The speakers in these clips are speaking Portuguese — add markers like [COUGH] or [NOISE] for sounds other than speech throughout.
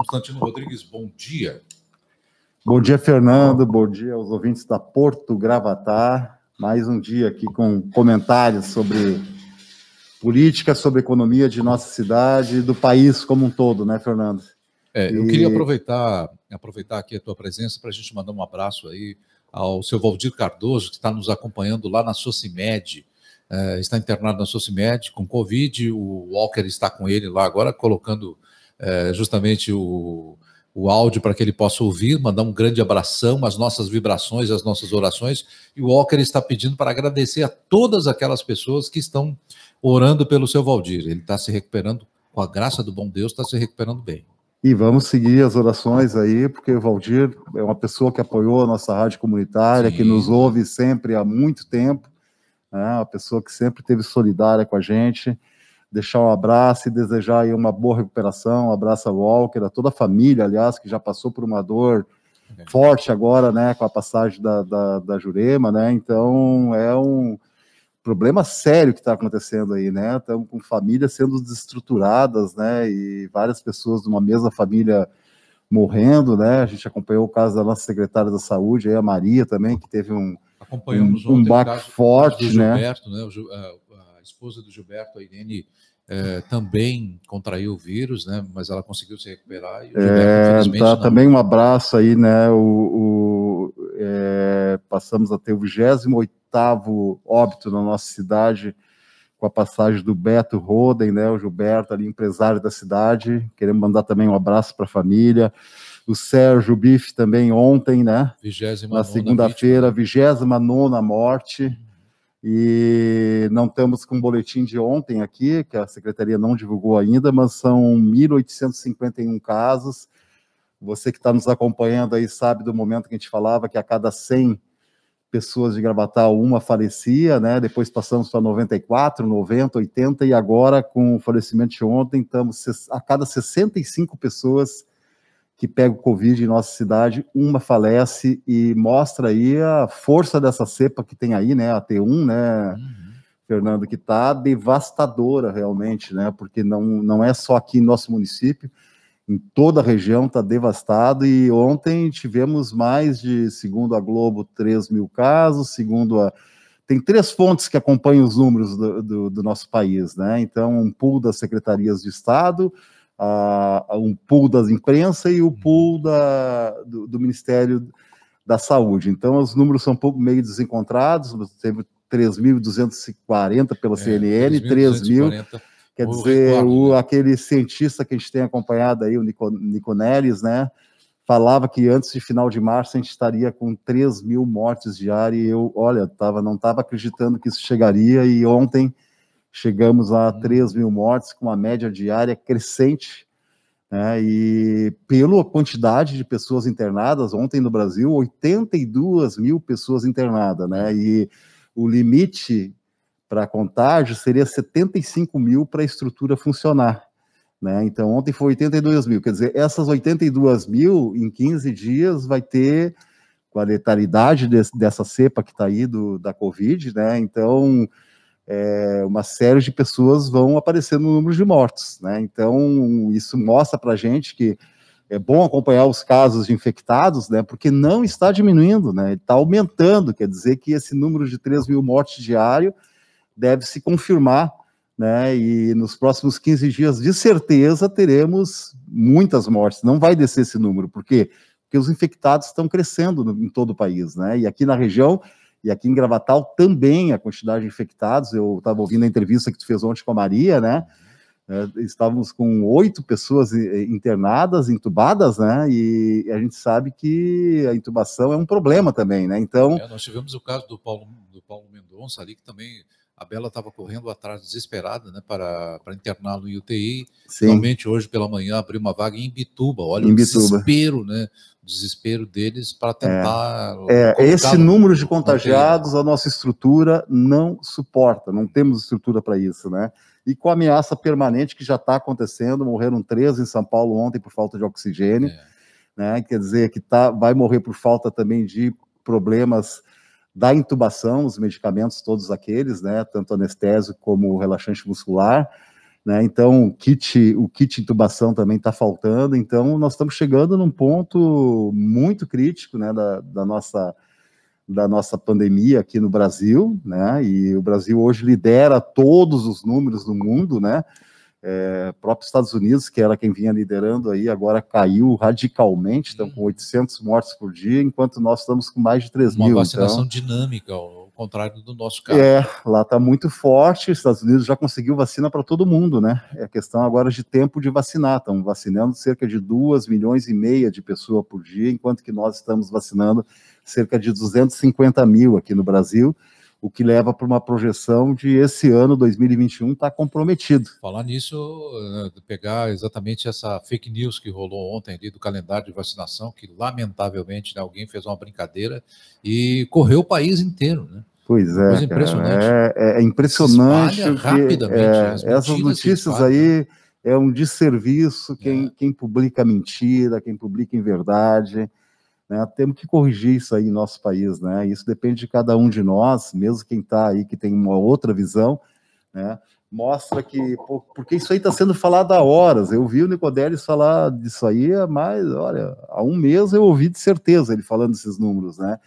Constantino Rodrigues, bom dia. Bom dia, Fernando. Bom dia aos ouvintes da Porto Gravatar. Mais um dia aqui com comentários sobre política, sobre economia de nossa cidade e do país como um todo, né, Fernando? É, eu e... queria aproveitar, aproveitar aqui a tua presença para a gente mandar um abraço aí ao seu Valdir Cardoso, que está nos acompanhando lá na Socimed. É, está internado na Socimed com Covid, o Walker está com ele lá agora, colocando é, justamente o, o áudio para que ele possa ouvir, mandar um grande abração, as nossas vibrações, as nossas orações. E o Walker está pedindo para agradecer a todas aquelas pessoas que estão orando pelo seu Valdir. Ele está se recuperando, com a graça do bom Deus, está se recuperando bem. E vamos seguir as orações aí, porque o Valdir é uma pessoa que apoiou a nossa rádio comunitária, Sim. que nos ouve sempre há muito tempo, né? uma pessoa que sempre esteve solidária com a gente deixar um abraço e desejar aí uma boa recuperação, um abraço ao Walker, a toda a família, aliás, que já passou por uma dor é. forte agora, né, com a passagem da, da, da Jurema, né, então é um problema sério que está acontecendo aí, né, estamos com famílias sendo desestruturadas, né, e várias pessoas de uma mesma família morrendo, né, a gente acompanhou o caso da nossa secretária da saúde, aí a Maria também, que teve um, um, um baque forte, né. Gilberto, né, o, a esposa do Gilberto, a Irene, é, também contraiu o vírus, né? Mas ela conseguiu se recuperar. E o Gilberto, é, tá, também um abraço aí, né? O, o é, passamos a ter o 28 óbito na nossa cidade com a passagem do Beto Roden, né? O Gilberto ali, empresário da cidade. Queremos mandar também um abraço para a família. O Sérgio Bife também ontem, né? Na segunda-feira, 29 morte e não estamos com o boletim de ontem aqui, que a secretaria não divulgou ainda, mas são 1.851 casos. Você que está nos acompanhando aí sabe do momento que a gente falava que a cada 100 pessoas de Gravatal, uma falecia, né? Depois passamos para 94, 90, 80 e agora com o falecimento de ontem estamos a cada 65 pessoas que pega o Covid em nossa cidade, uma falece e mostra aí a força dessa cepa que tem aí, né, a T1, né, uhum. Fernando, que está devastadora realmente, né, porque não, não é só aqui em nosso município, em toda a região está devastado e ontem tivemos mais de, segundo a Globo, 3 mil casos, segundo a... Tem três fontes que acompanham os números do, do, do nosso país, né, então um pool das secretarias de Estado, a, um pool das imprensa e o pool da, do, do, Ministério da Saúde. Então, os números são um pouco meio desencontrados, teve 3.240 pela é, CNN, 3.000. Quer dizer, o, né? aquele cientista que a gente tem acompanhado aí, o Nico, Niconelis, né? Falava que antes de final de março a gente estaria com 3 mil mortes diárias. E eu, olha, tava, não estava acreditando que isso chegaria. E ontem chegamos a 3 mil mortes, com uma média diária crescente, né, e pela quantidade de pessoas internadas, ontem no Brasil, 82 mil pessoas internadas, né, e o limite para contágio seria 75 mil para a estrutura funcionar. Né? Então, ontem foi 82 mil, quer dizer, essas 82 mil, em 15 dias, vai ter, com a letalidade desse, dessa cepa que está aí do, da Covid, né? Então, é, uma série de pessoas vão aparecer no número de mortos, né? Então, isso mostra para a gente que é bom acompanhar os casos de infectados, né? Porque não está diminuindo, né? Está aumentando, quer dizer que esse número de 3 mil mortes diário deve se confirmar, né? E nos próximos 15 dias, de certeza, teremos muitas mortes. Não vai descer esse número, por quê? Porque os infectados estão crescendo no, em todo o país, né? E aqui na região e aqui em Gravatal também a quantidade de infectados. Eu estava ouvindo a entrevista que tu fez ontem com a Maria, né? É, estávamos com oito pessoas internadas, intubadas, né? E a gente sabe que a intubação é um problema também, né? Então. É, nós tivemos o caso do Paulo, do Paulo Mendonça ali, que também a Bela estava correndo atrás desesperada, né, para, para interná-lo em UTI. Sim. Finalmente, hoje pela manhã, abriu uma vaga em Bituba. Olha em o Bituba. desespero, né? desespero deles para tentar. É, é esse número de contagiados, a nossa estrutura não suporta, não temos estrutura para isso, né? E com a ameaça permanente que já está acontecendo, morreram três em São Paulo ontem por falta de oxigênio, é. né? Quer dizer que tá, vai morrer por falta também de problemas da intubação, os medicamentos todos aqueles, né? Tanto anestésio como relaxante muscular. Né? Então, o kit, o kit intubação também está faltando. Então, nós estamos chegando num ponto muito crítico né, da, da, nossa, da nossa pandemia aqui no Brasil. Né? E o Brasil hoje lidera todos os números do mundo, né? É, próprio Estados Unidos, que era quem vinha liderando aí, agora caiu radicalmente, estão com 800 mortes por dia, enquanto nós estamos com mais de 3 Uma mil. Uma vacinação então... dinâmica, contrário do nosso caso. É, lá está muito forte, os Estados Unidos já conseguiu vacina para todo mundo, né? É questão agora de tempo de vacinar, estão vacinando cerca de 2 milhões e meia de pessoas por dia, enquanto que nós estamos vacinando cerca de 250 mil aqui no Brasil, o que leva para uma projeção de esse ano, 2021, estar tá comprometido. Falar nisso, eh, pegar exatamente essa fake news que rolou ontem ali do calendário de vacinação, que lamentavelmente né, alguém fez uma brincadeira e correu o país inteiro, né? Pois é, Coisa impressionante. É, é, impressionante. Que, rapidamente. É, essas notícias aí é um desserviço quem, é. quem publica mentira, quem publica em verdade. Né? Temos que corrigir isso aí em nosso país, né? Isso depende de cada um de nós, mesmo quem está aí que tem uma outra visão, né? Mostra que, porque isso aí está sendo falado há horas. Eu vi o Nicodelis falar disso aí há mais, olha, há um mês eu ouvi de certeza ele falando desses números, né?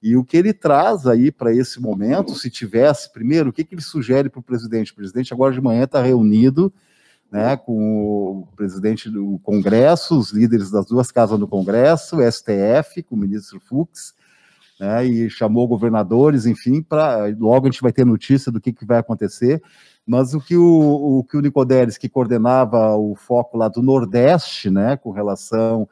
E o que ele traz aí para esse momento, se tivesse, primeiro, o que, que ele sugere para o presidente? O presidente agora de manhã está reunido né, com o presidente do Congresso, os líderes das duas casas do Congresso, o STF, com o ministro Fux, né, e chamou governadores, enfim, para logo a gente vai ter notícia do que, que vai acontecer. Mas o que o, o que o Nicodelis, que coordenava o foco lá do Nordeste, né, com relação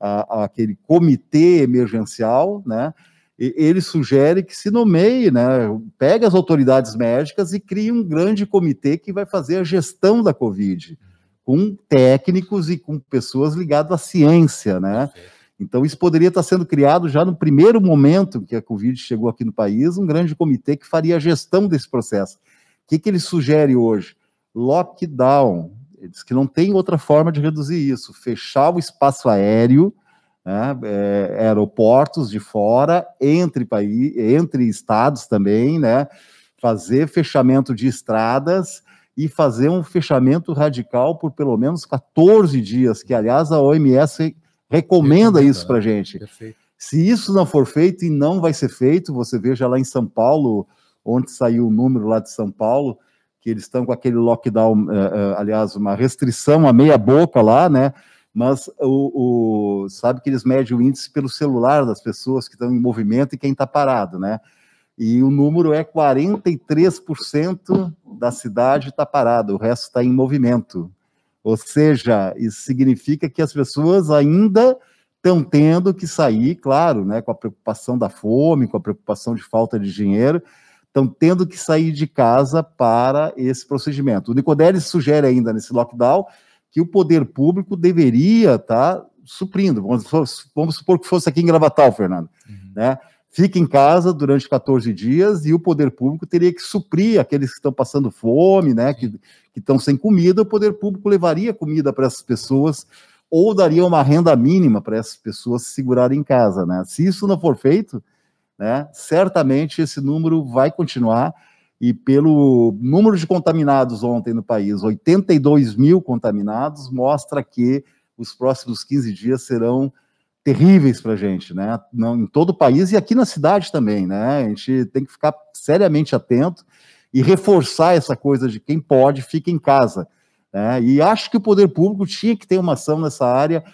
àquele comitê emergencial, né, ele sugere que se nomeie, né, pegue as autoridades médicas e crie um grande comitê que vai fazer a gestão da Covid, com técnicos e com pessoas ligadas à ciência, né? Então, isso poderia estar sendo criado já no primeiro momento que a Covid chegou aqui no país, um grande comitê que faria a gestão desse processo. O que, que ele sugere hoje? Lockdown. Ele diz que não tem outra forma de reduzir isso. Fechar o espaço aéreo, né, é, aeroportos de fora, entre, país, entre estados também, né, fazer fechamento de estradas e fazer um fechamento radical por pelo menos 14 dias, que aliás a OMS recomenda, isso para a né? gente. Perfeito. Se isso não for feito, e não vai ser feito, você veja lá em São Paulo, onde saiu o número lá de São Paulo, que eles estão com aquele lockdown, uh, uh, aliás, uma restrição a meia boca lá, né? Mas o, o, sabe que eles medem o índice pelo celular das pessoas que estão em movimento e quem está parado, né? E o número é 43% da cidade está parada, o resto está em movimento. Ou seja, isso significa que as pessoas ainda estão tendo que sair, claro, né, com a preocupação da fome, com a preocupação de falta de dinheiro, estão tendo que sair de casa para esse procedimento. O Nicodelis sugere ainda nesse lockdown que o poder público deveria estar tá suprindo. Vamos, vamos, supor que fosse aqui em Gravatal, Fernando. Uhum. Né? Fica em casa durante 14 dias e o poder público teria que suprir aqueles que estão passando fome, né? que, que estão sem comida. O poder público levaria comida para essas pessoas ou daria uma renda mínima para essas pessoas se segurarem em casa. Né? Se isso não for feito, né, certamente esse número vai continuar e pelo número de contaminados ontem no país, 82 mil contaminados, mostra que os próximos 15 dias serão terríveis para a gente, né? Não, em todo o país e aqui na cidade também, né? A gente tem que ficar seriamente atento e reforçar essa coisa de quem pode fica em casa. Né? E acho que o poder público tinha que ter uma ação nessa área,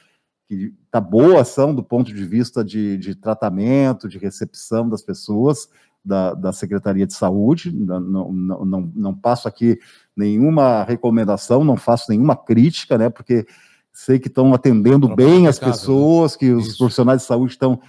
que está boa ação do ponto de vista de, de tratamento, de recepção das pessoas, da, da Secretaria de Saúde, não, não, não, não passo aqui nenhuma recomendação, não faço nenhuma crítica, né, porque sei que estão atendendo bem as né? pessoas, que os Isso. profissionais de saúde estão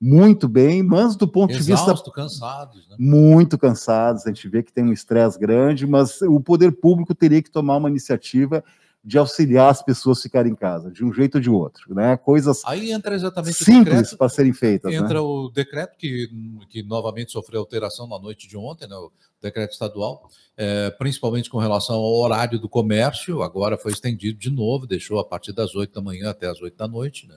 muito bem, mas do ponto Exausto, de vista. cansados, né? Muito cansados, a gente vê que tem um estresse grande, mas o poder público teria que tomar uma iniciativa de auxiliar as pessoas a ficarem em casa, de um jeito ou de outro, né? Coisas Aí entra exatamente simples para serem feitas. Né? Entra né? o decreto que, que novamente sofreu alteração na noite de ontem, né? o decreto estadual, é, principalmente com relação ao horário do comércio, agora foi estendido de novo, deixou a partir das 8 da manhã até as 8 da noite, né?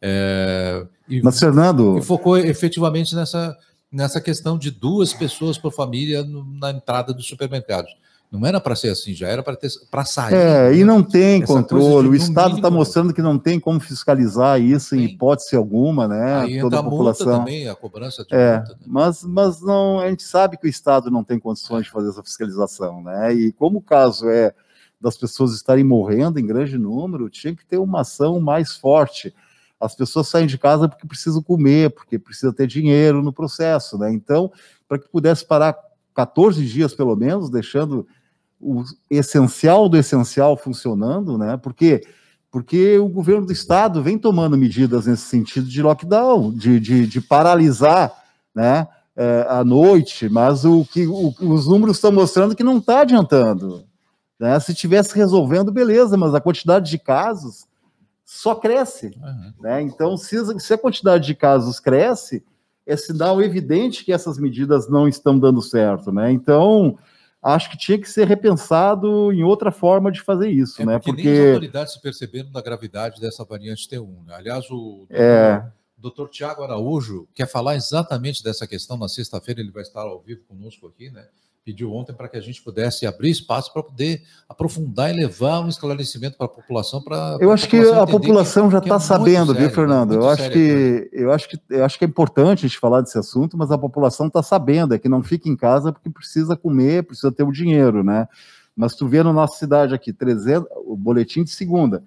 É, e, Mas, Fernando. E focou efetivamente nessa, nessa questão de duas pessoas por família na entrada dos supermercados. Não era para ser assim, já era para sair. É, né? e não tem Essa controle. O Estado está mostrando que não tem como fiscalizar isso em hipótese alguma, né? Aí Toda a população. Multa também, a cobrança de é, multa. Né? Mas, mas não, a gente sabe que o Estado não tem condições de fazer essa fiscalização, né? E como o caso é das pessoas estarem morrendo em grande número, tinha que ter uma ação mais forte. As pessoas saem de casa porque precisam comer, porque precisam ter dinheiro no processo, né? Então, para que pudesse parar 14 dias pelo menos, deixando o essencial do essencial funcionando, né? Porque porque o governo do estado vem tomando medidas nesse sentido de lockdown, de, de, de paralisar, né? É, à noite, mas o que o, os números estão mostrando que não está adiantando. Né? Se tivesse resolvendo, beleza, mas a quantidade de casos só cresce. Uhum. Né? Então, se, se a quantidade de casos cresce, é sinal evidente que essas medidas não estão dando certo. Né? Então, acho que tinha que ser repensado em outra forma de fazer isso, é, né? Porque, porque nem as autoridades se perceberam da gravidade dessa variante T1. Né? Aliás, o é... doutor Tiago Araújo quer falar exatamente dessa questão. Na sexta-feira ele vai estar ao vivo conosco aqui, né? Pediu ontem para que a gente pudesse abrir espaço para poder aprofundar e levar um esclarecimento para a população. Para eu acho que a população já está é sabendo, sério, viu, Fernando? Eu acho que eu acho que eu acho que é importante a gente falar desse assunto, mas a população está sabendo é que não fica em casa porque precisa comer, precisa ter o dinheiro, né? Mas tu vê na nossa cidade aqui, 300, o boletim de segunda,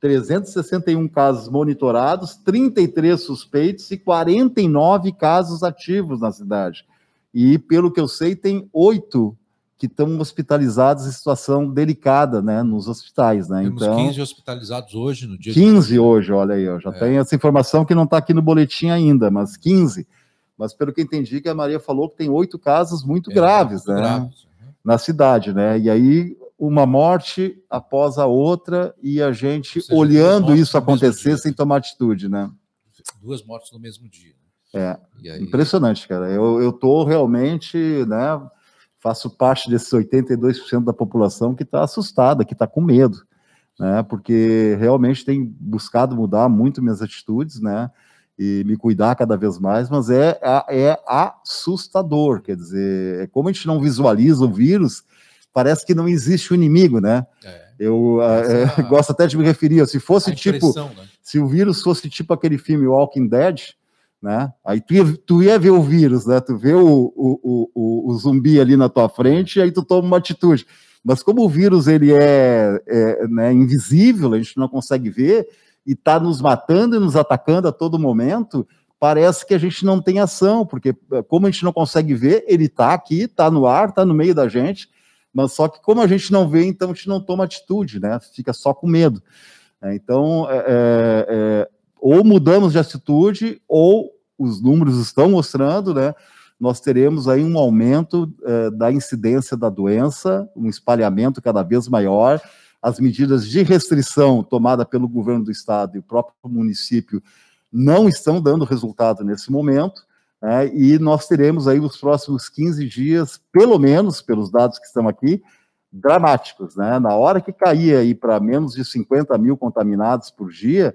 361 casos monitorados, 33 suspeitos e 49 casos ativos na cidade. E, pelo que eu sei, tem oito que estão hospitalizados em situação delicada, né, nos hospitais, né? Temos então, 15 hospitalizados hoje no dia 15 de hoje, olha aí, eu já é. tenho essa informação que não está aqui no boletim ainda, mas 15. Mas pelo que entendi que a Maria falou que tem oito casos muito é, graves, muito né? Graves. Na cidade, né? E aí uma morte após a outra e a gente seja, olhando isso acontecer sem tomar atitude, né? Duas mortes no mesmo dia. É, aí... impressionante, cara. Eu, eu tô realmente, né, faço parte desses 82% da população que está assustada, que está com medo, né, porque realmente tem buscado mudar muito minhas atitudes, né, e me cuidar cada vez mais, mas é, é assustador, quer dizer, é como a gente não visualiza o vírus, parece que não existe o inimigo, né? É. Eu é, [LAUGHS] gosto até de me referir, se fosse tipo, né? se o vírus fosse tipo aquele filme Walking Dead, né? Aí tu ia, tu ia ver o vírus, né? Tu vê o, o, o, o, zumbi ali na tua frente e aí tu toma uma atitude. Mas como o vírus ele é, é né, invisível, a gente não consegue ver e está nos matando e nos atacando a todo momento, parece que a gente não tem ação, porque eh, como a gente não consegue ver, ele está aqui, está no ar, está no meio da gente, mas só que como a gente não vê, então a gente não toma atitude, né? Fica só com medo. Então, é, é, é ou mudamos de atitude, ou os números estão mostrando, né? Nós teremos aí um aumento eh, da incidência da doença, um espalhamento cada vez maior. As medidas de restrição tomadas pelo governo do estado e o próprio município não estão dando resultado nesse momento. Né? E nós teremos aí os próximos 15 dias, pelo menos, pelos dados que estão aqui, dramáticos. Né? Na hora que cair aí para menos de 50 mil contaminados por dia,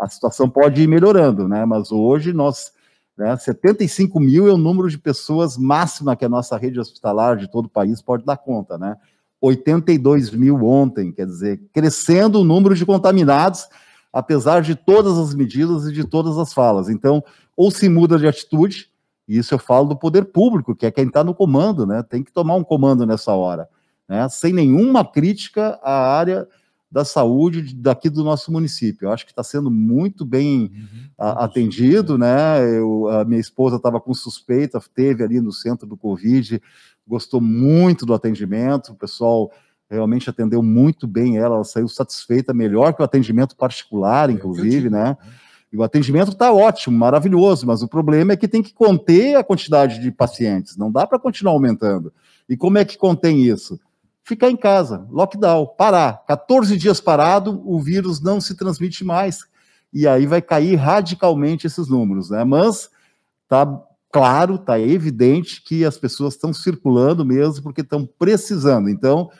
a situação pode ir melhorando, né? Mas hoje nós, né, 75 mil é o número de pessoas máxima que a nossa rede hospitalar de todo o país pode dar conta, né? 82 mil ontem, quer dizer, crescendo o número de contaminados, apesar de todas as medidas e de todas as falas. Então, ou se muda de atitude, e isso eu falo do poder público, que é quem está no comando, né? Tem que tomar um comando nessa hora, né? Sem nenhuma crítica à área da saúde daqui do nosso município. Eu acho que está sendo muito bem uhum. a, atendido, né? Eu, a minha esposa estava com suspeita, teve ali no centro do Covid, gostou muito do atendimento, o pessoal realmente atendeu muito bem ela, ela saiu satisfeita, melhor que o atendimento particular, é, inclusive, é né? E o atendimento está ótimo, maravilhoso, mas o problema é que tem que conter a quantidade de pacientes, não dá para continuar aumentando. E como é que contém isso? Ficar em casa, lockdown, parar. 14 dias parado, o vírus não se transmite mais. E aí vai cair radicalmente esses números, né? Mas tá claro, tá evidente que as pessoas estão circulando mesmo porque estão precisando. Então,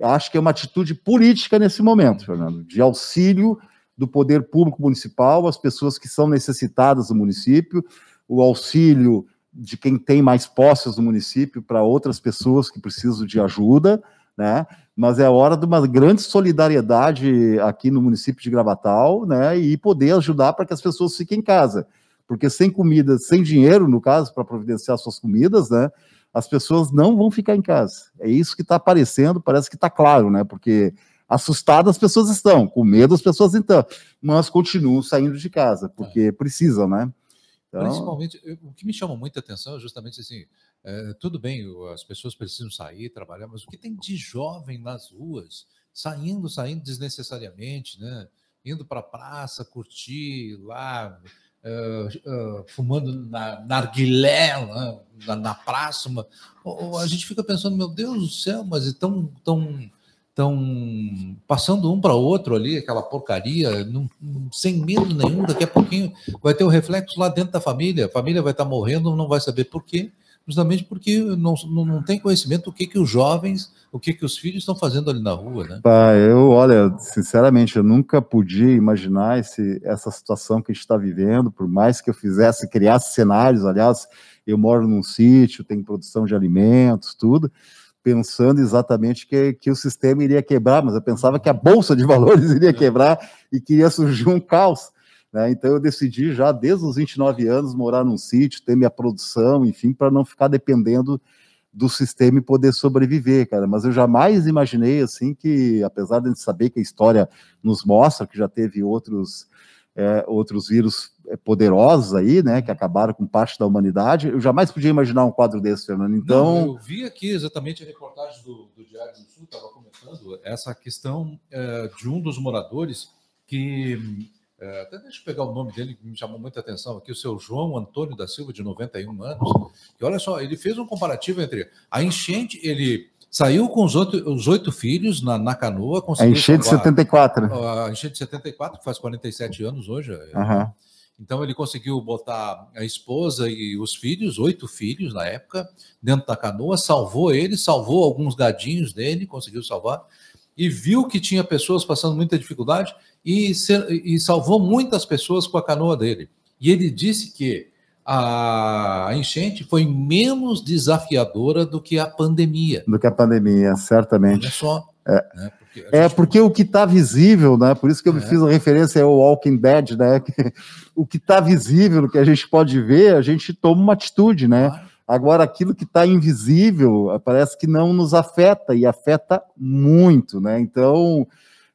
acho que é uma atitude política nesse momento, Fernando, de auxílio do poder público municipal às pessoas que são necessitadas no município, o auxílio de quem tem mais posses no município para outras pessoas que precisam de ajuda, né? Mas é hora de uma grande solidariedade aqui no município de Gravatal, né? E poder ajudar para que as pessoas fiquem em casa. Porque sem comida, sem dinheiro, no caso, para providenciar suas comidas, né? As pessoas não vão ficar em casa. É isso que está aparecendo, parece que está claro, né? Porque assustadas as pessoas estão, com medo as pessoas estão, mas continuam saindo de casa, porque é. precisam, né? Então... Principalmente, o que me chama muita atenção é justamente assim, é, tudo bem, as pessoas precisam sair, trabalhar, mas o que tem de jovem nas ruas, saindo, saindo desnecessariamente, né? Indo para a praça, curtir lá, uh, uh, fumando na narguilé, né? na, na, praça, uma, a gente fica pensando, meu Deus do céu, mas é tão, tão estão passando um para outro ali, aquela porcaria, não, sem medo nenhum. Daqui a pouquinho vai ter o um reflexo lá dentro da família. A família vai estar tá morrendo, não vai saber por quê, justamente porque não, não, não tem conhecimento do que, que os jovens, o que, que os filhos estão fazendo ali na rua, né? Eu, olha, sinceramente, eu nunca podia imaginar esse, essa situação que a gente está vivendo, por mais que eu fizesse, criasse cenários, aliás, eu moro num sítio, tem produção de alimentos, tudo pensando exatamente que, que o sistema iria quebrar, mas eu pensava que a bolsa de valores [LAUGHS] iria quebrar e que ia surgir um caos. Né? Então eu decidi já desde os 29 anos morar num sítio, ter minha produção, enfim, para não ficar dependendo do sistema e poder sobreviver, cara. Mas eu jamais imaginei assim que, apesar de a gente saber que a história nos mostra que já teve outros é, outros vírus é, poderosos aí, né, que acabaram com parte da humanidade. Eu jamais podia imaginar um quadro desse, Fernando. Então, Não, eu vi aqui exatamente a reportagem do, do Diário do Sul, estava comentando essa questão é, de um dos moradores que é, até deixa eu pegar o nome dele que me chamou muita atenção aqui, o seu João Antônio da Silva, de 91 anos. E olha só, ele fez um comparativo entre a enchente, ele Saiu com os oito, os oito filhos na, na canoa. A enchente de 74. A enchente de 74, que faz 47 anos hoje. Uhum. Então ele conseguiu botar a esposa e os filhos, oito filhos na época, dentro da canoa, salvou ele, salvou alguns gadinhos dele, conseguiu salvar, e viu que tinha pessoas passando muita dificuldade e, e salvou muitas pessoas com a canoa dele. E ele disse que a enchente foi menos desafiadora do que a pandemia. Do que a pandemia, certamente. Olha só. É. Né? Porque é porque o que está visível, né? Por isso que eu é. fiz a referência ao Walking Dead, né? [LAUGHS] o que está visível, o que a gente pode ver, a gente toma uma atitude, né? Claro. Agora, aquilo que está invisível parece que não nos afeta e afeta muito, né? Então,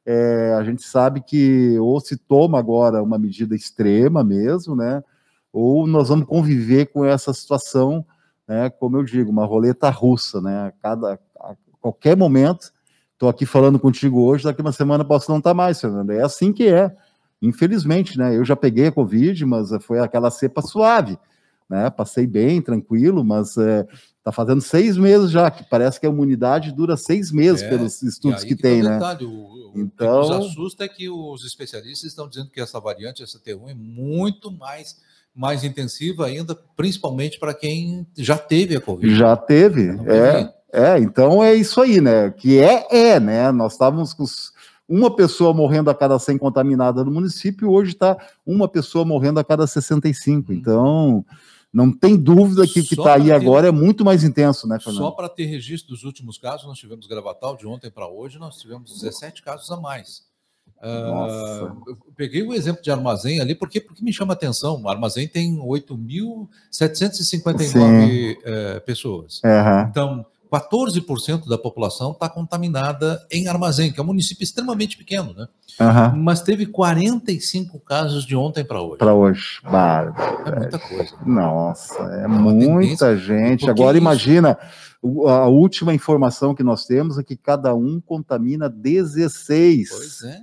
é, a gente sabe que ou se toma agora uma medida extrema mesmo, né? ou nós vamos conviver com essa situação, né, como eu digo, uma roleta russa, né, a, cada, a qualquer momento, estou aqui falando contigo hoje, daqui uma semana posso não estar tá mais, Fernando, é assim que é, infelizmente, né, eu já peguei a Covid, mas foi aquela cepa suave, né, passei bem, tranquilo, mas é, tá fazendo seis meses já, que parece que a imunidade dura seis meses é, pelos estudos que, que tem, né? Detalhe, o, então, o que nos assusta é que os especialistas estão dizendo que essa variante, essa T1, é muito mais mais intensiva ainda, principalmente para quem já teve a Covid. Já teve, é, é. Então é isso aí, né? Que é, é, né? Nós estávamos com uma pessoa morrendo a cada 100 contaminada no município, hoje está uma pessoa morrendo a cada 65. Hum. Então, não tem dúvida que o que está aí ter... agora é muito mais intenso, né, Fernando? Só para ter registro dos últimos casos, nós tivemos Gravatal de ontem para hoje, nós tivemos 17 casos a mais. Uh, eu peguei o exemplo de armazém ali, porque, porque me chama atenção. O armazém tem 8.759 uh, pessoas. Uhum. Então, 14% da população está contaminada em armazém, que é um município extremamente pequeno, né? Uhum. Mas teve 45 casos de ontem para hoje. Para hoje. Bárbaro. É muita coisa. Nossa, é, é muita gente. Porque Agora, imagina. A última informação que nós temos é que cada um contamina 16. Pois é.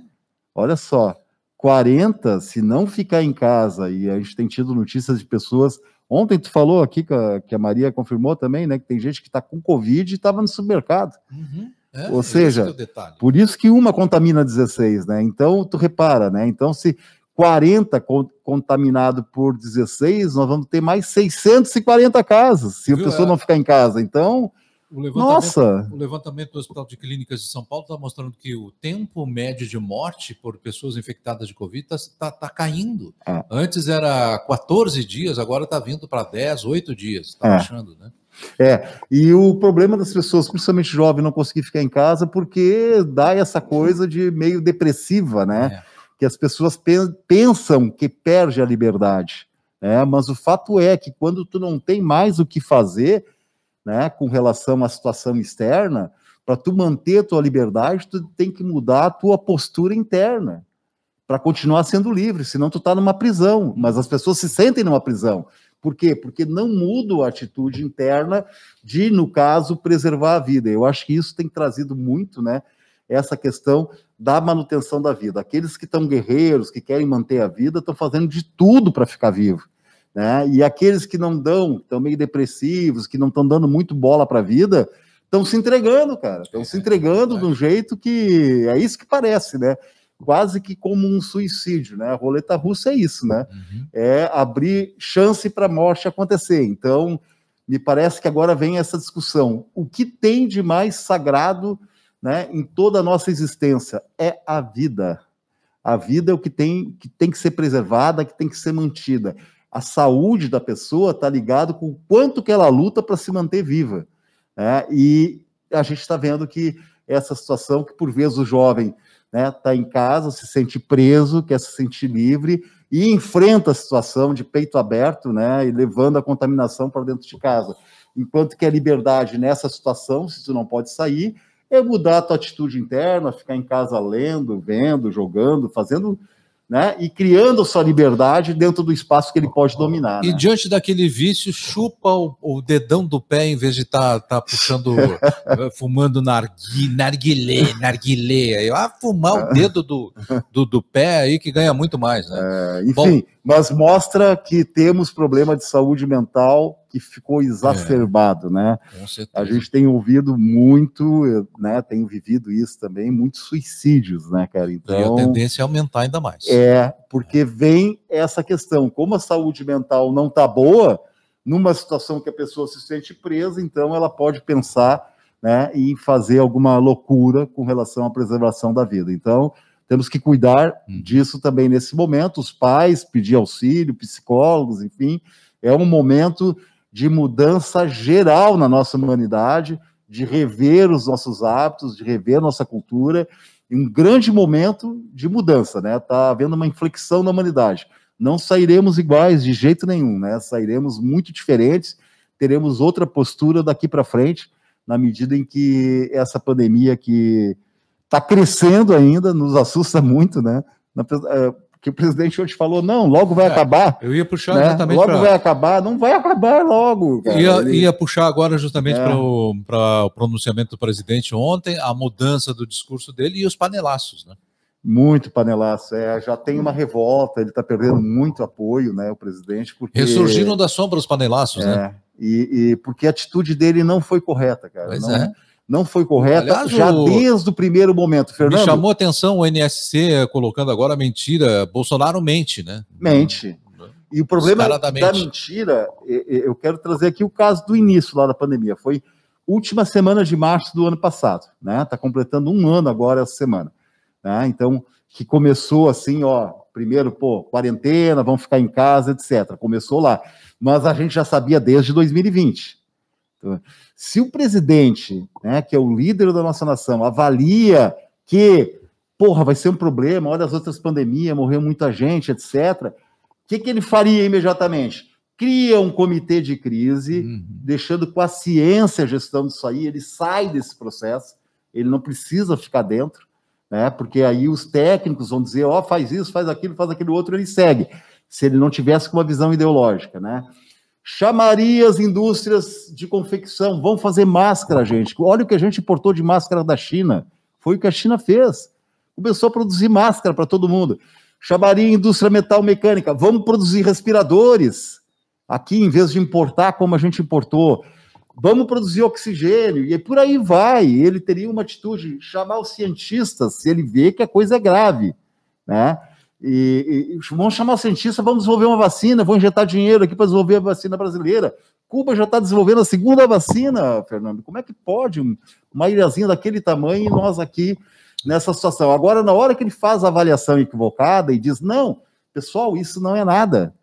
Olha só, 40, se não ficar em casa, e a gente tem tido notícias de pessoas. Ontem tu falou aqui que a, que a Maria confirmou também, né? Que tem gente que está com Covid e estava no supermercado. Uhum. É, Ou seja, é por isso que uma contamina 16, né? Então, tu repara, né? Então, se 40 contaminado por 16, nós vamos ter mais 640 casos, se Viu, a pessoa é. não ficar em casa. Então, O Nossa! O levantamento do Hospital de Clínicas de São Paulo está mostrando que o tempo médio de morte por pessoas infectadas de Covid está tá, tá caindo. É. Antes era 14 dias, agora está vindo para 10, 8 dias. Está é. baixando, né? É, e o problema das pessoas, principalmente jovens, não conseguir ficar em casa porque dá essa coisa de meio depressiva, né? É. Que as pessoas pensam que perde a liberdade. Né? Mas o fato é que quando tu não tem mais o que fazer, né, com relação à situação externa, para tu manter a tua liberdade, tu tem que mudar a tua postura interna para continuar sendo livre, senão tu está numa prisão, mas as pessoas se sentem numa prisão. Por quê? Porque não muda a atitude interna de, no caso, preservar a vida. Eu acho que isso tem trazido muito, né, essa questão da manutenção da vida. Aqueles que estão guerreiros, que querem manter a vida, estão fazendo de tudo para ficar vivo. Né? E aqueles que não dão, estão meio depressivos, que não estão dando muito bola para a vida, estão se entregando, cara. Estão se entregando de um jeito que é isso que parece, né? Quase que como um suicídio, né? A roleta russa é isso, né? Uhum. É abrir chance para a morte acontecer. Então, me parece que agora vem essa discussão. O que tem de mais sagrado né, em toda a nossa existência? É a vida. A vida é o que tem que, tem que ser preservada, que tem que ser mantida a saúde da pessoa está ligado com o quanto que ela luta para se manter viva. Né? E a gente está vendo que essa situação que por vezes o jovem está né, tá em casa, se sente preso, quer se sentir livre e enfrenta a situação de peito aberto, né, e levando a contaminação para dentro de casa. Enquanto que a liberdade nessa situação, se tu não pode sair, é mudar a tua atitude interna, ficar em casa lendo, vendo, jogando, fazendo né? E criando sua liberdade dentro do espaço que ele pode dominar. E né? diante daquele vício, chupa o, o, dedão do pé em vez de estar tá, tá puxando, fumando nargui, narguilé, narguilé. Ah, fumar o dedo do, do, do, pé aí que ganha muito mais, né? É, enfim, Bom, mas mostra que temos problema de saúde mental que ficou exacerbado, é, né? A gente tem ouvido muito, né? Tenho vivido isso também, muitos suicídios, né, cara? Então, e a tendência é aumentar ainda mais. É, porque vem essa questão, como a saúde mental não está boa, numa situação que a pessoa se sente presa, então ela pode pensar, né, em fazer alguma loucura com relação à preservação da vida. Então, temos que cuidar hum. disso também nesse momento, os pais pedir auxílio, psicólogos, enfim, é um momento de mudança geral na nossa humanidade, de rever os nossos hábitos, de rever nossa cultura, e um grande momento de mudança, né? Está havendo uma inflexão na humanidade. Não sairemos iguais de jeito nenhum, né? Sairemos muito diferentes, teremos outra postura daqui para frente, na medida em que essa pandemia que está crescendo ainda, nos assusta muito, né? É, que o presidente hoje falou, não, logo vai é, acabar. Eu ia puxar né? exatamente Logo pra... vai acabar, não vai acabar logo. Ia, Ele... ia puxar agora justamente é. para o pronunciamento do presidente ontem, a mudança do discurso dele e os panelaços, né? Muito panelaço, é, já tem uma revolta, ele está perdendo muito apoio, né, o presidente, porque... Ressurgiram da sombra os panelaços, é, né? E, e, porque a atitude dele não foi correta, cara. Pois não, é não foi correta Aliás, já o... desde o primeiro momento, Fernando. Me chamou a atenção o NSC colocando agora mentira. Bolsonaro mente, né? Mente. E o problema da mentira, eu quero trazer aqui o caso do início lá da pandemia. Foi última semana de março do ano passado, né? Está completando um ano agora essa semana. Né? Então, que começou assim, ó, primeiro, pô, quarentena, vamos ficar em casa, etc. Começou lá. Mas a gente já sabia desde 2020. Se o presidente, né, que é o líder da nossa nação, avalia que, porra, vai ser um problema, olha as outras pandemias, morreu muita gente, etc., o que, que ele faria imediatamente? Cria um comitê de crise, uhum. deixando com a ciência a gestão disso aí, ele sai desse processo, ele não precisa ficar dentro, né? Porque aí os técnicos vão dizer, ó, oh, faz isso, faz aquilo, faz aquilo outro, ele segue. Se ele não tivesse com uma visão ideológica, né? Chamaria as indústrias de confecção, vão fazer máscara, gente. Olha o que a gente importou de máscara da China. Foi o que a China fez. Começou a produzir máscara para todo mundo. Chamaria a indústria metal mecânica, vamos produzir respiradores. Aqui, em vez de importar como a gente importou, vamos produzir oxigênio, e por aí vai. Ele teria uma atitude, chamar os cientistas, se ele vê que a coisa é grave, né? E, e, vamos chamar o cientista, vamos desenvolver uma vacina, vou injetar dinheiro aqui para desenvolver a vacina brasileira. Cuba já está desenvolvendo a segunda vacina, Fernando. Como é que pode uma ilhazinha daquele tamanho e nós aqui nessa situação? Agora, na hora que ele faz a avaliação equivocada e diz, não, pessoal, isso não é nada.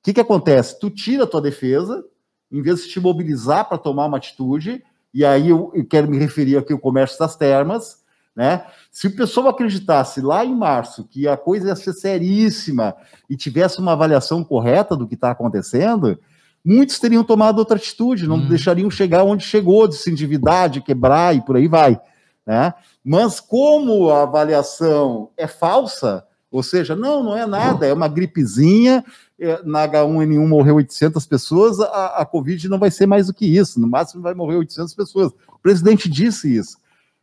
O que, que acontece? Tu tira a tua defesa, em vez de te mobilizar para tomar uma atitude, e aí eu, eu quero me referir aqui ao comércio das termas, né? Se o pessoal acreditasse lá em março que a coisa ia ser seríssima e tivesse uma avaliação correta do que está acontecendo, muitos teriam tomado outra atitude, não hum. deixariam chegar onde chegou, de se endividar, de quebrar e por aí vai. Né? Mas como a avaliação é falsa, ou seja, não, não é nada, é uma gripezinha, é, na H1N1 morreu 800 pessoas, a, a Covid não vai ser mais do que isso, no máximo vai morrer 800 pessoas. O presidente disse isso.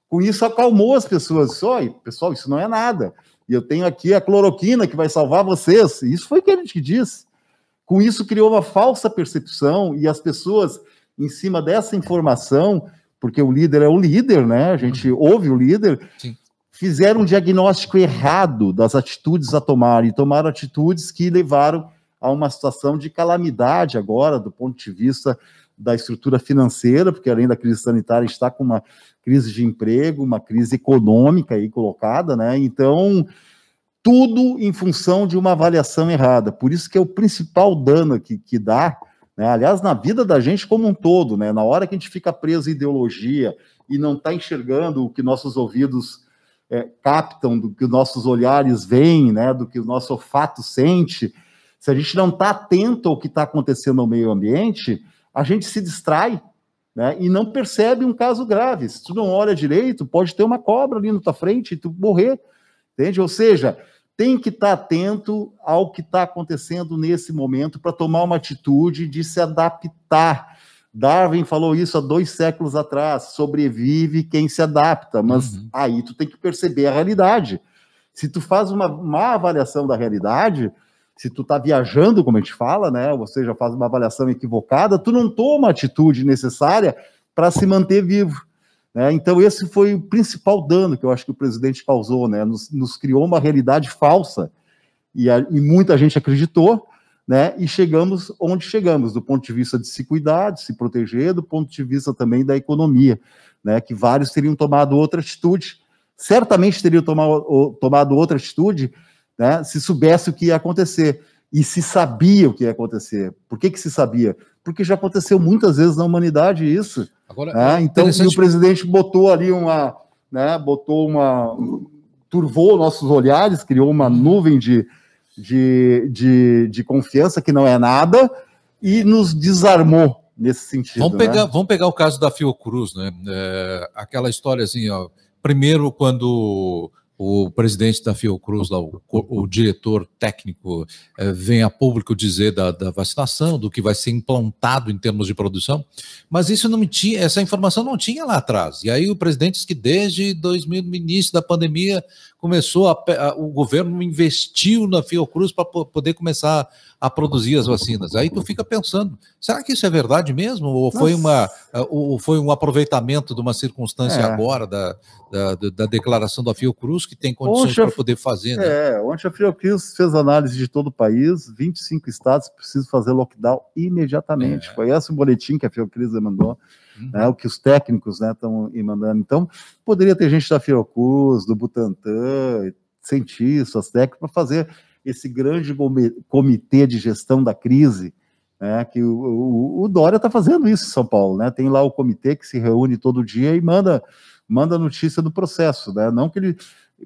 Com isso, acalmou as pessoas. Oi, pessoal, isso não é nada. E eu tenho aqui a cloroquina que vai salvar vocês. Isso foi o que a gente disse. Com isso, criou uma falsa percepção e as pessoas, em cima dessa informação, porque o líder é o líder, né? A gente uhum. ouve o líder, Sim. fizeram um diagnóstico errado das atitudes a tomar e tomaram atitudes que levaram a uma situação de calamidade agora, do ponto de vista da estrutura financeira, porque além da crise sanitária está com uma crise de emprego, uma crise econômica aí colocada, né? Então, tudo em função de uma avaliação errada. Por isso que é o principal dano que, que dá, né? aliás, na vida da gente como um todo, né? na hora que a gente fica preso em ideologia e não está enxergando o que nossos ouvidos é, captam, do que nossos olhares veem, né? do que o nosso olfato sente, se a gente não está atento ao que está acontecendo no meio ambiente, a gente se distrai né? e não percebe um caso grave. Se tu não olha direito, pode ter uma cobra ali na tua frente e tu morrer. Entende? Ou seja, tem que estar atento ao que está acontecendo nesse momento para tomar uma atitude de se adaptar. Darwin falou isso há dois séculos atrás: sobrevive quem se adapta, mas uhum. aí tu tem que perceber a realidade. Se tu faz uma má avaliação da realidade, se tu está viajando, como a gente fala, né, ou seja, faz uma avaliação equivocada, tu não toma a atitude necessária para se manter vivo. Né? Então, esse foi o principal dano que eu acho que o presidente causou, né? nos, nos criou uma realidade falsa, e, a, e, muita gente acreditou, né? e chegamos onde chegamos, do ponto de vista de se cuidar, de se proteger, do ponto de vista também da economia, né? que vários teriam tomado outra atitude, certamente teriam tomado, tomado outra atitude né? se soubesse o que ia acontecer, e se sabia o que ia acontecer. Por que, que se sabia? Porque já aconteceu muitas vezes na humanidade isso. Agora, né? é então, o presidente botou ali uma, né, botou uma, turvou nossos olhares, criou uma nuvem de, de, de, de confiança que não é nada e nos desarmou nesse sentido. Vamos pegar, né? vamos pegar o caso da Fiocruz, né? É, aquela história assim, ó, primeiro quando o presidente da Fiocruz, lá, o, o diretor técnico, é, vem a público dizer da, da, vacinação, do que vai ser implantado em termos de produção, mas isso não tinha, essa informação não tinha lá atrás. E aí o presidente disse que desde 2000, no início da pandemia, começou a, a, o governo investiu na Fiocruz para poder começar a produzir as vacinas. Aí tu fica pensando, será que isso é verdade mesmo? Ou foi, uma, ou foi um aproveitamento de uma circunstância é. agora da, da, da, declaração da Fiocruz que tem condições para poder fazer? Né? É, ontem a Fiocruz fez análise de todo o país, 25 estados precisam fazer lockdown imediatamente. É. Foi esse o boletim que a Fiocruz mandou uhum. né, o que os técnicos estão né, mandando. Então, poderia ter gente da Fiocruz, do Butantan, cientistas, técnicos, para fazer esse grande comitê de gestão da crise, né, que o, o, o Dória está fazendo isso em São Paulo, né? Tem lá o comitê que se reúne todo dia e manda manda notícia do processo, né? Não que ele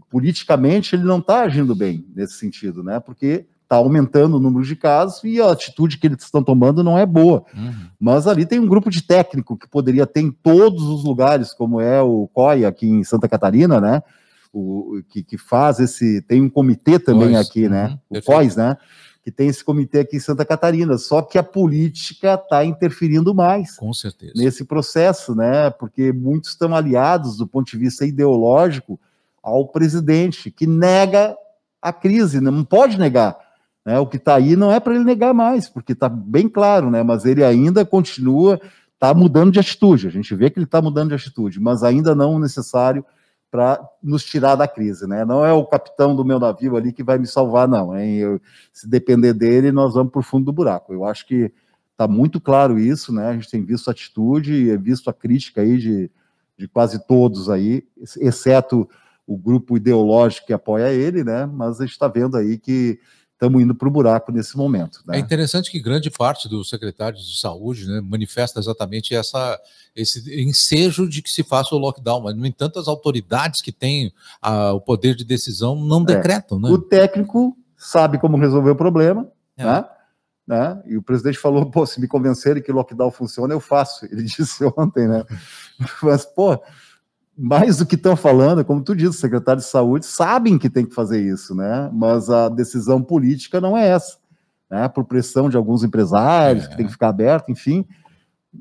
politicamente ele não está agindo bem nesse sentido, né? Porque está aumentando o número de casos e a atitude que eles estão tomando não é boa. Uhum. Mas ali tem um grupo de técnico que poderia ter em todos os lugares, como é o COI aqui em Santa Catarina, né? O, que, que faz esse. Tem um comitê também aqui, né? Uhum. O COIS, né? Que tem esse comitê aqui em Santa Catarina. Só que a política está interferindo mais. Com certeza. Nesse processo, né? Porque muitos estão aliados do ponto de vista ideológico ao presidente, que nega a crise, não pode negar né? O que está aí não é para ele negar mais, porque está bem claro, né? mas ele ainda continua, está mudando de atitude. A gente vê que ele está mudando de atitude, mas ainda não necessário para nos tirar da crise. Né? Não é o capitão do meu navio ali que vai me salvar, não. Hein? Eu, se depender dele, nós vamos para o fundo do buraco. Eu acho que está muito claro isso, né? A gente tem visto a atitude e visto a crítica aí de, de quase todos aí, exceto o grupo ideológico que apoia ele, né? Mas a gente está vendo aí que estamos indo para o buraco nesse momento. Né? É interessante que grande parte dos secretários de saúde né, manifesta exatamente essa, esse ensejo de que se faça o lockdown, mas, no entanto, as autoridades que têm a, o poder de decisão não é. decretam. Né? O técnico sabe como resolver o problema, é. né? né? E o presidente falou, pô, se me convencerem que lockdown funciona, eu faço. Ele [LAUGHS] disse ontem, né? Mas, pô, mais do que estão falando, como tu disse, os secretários de saúde sabem que tem que fazer isso, né? Mas a decisão política não é essa, né? Por pressão de alguns empresários, é. que tem que ficar aberto, enfim.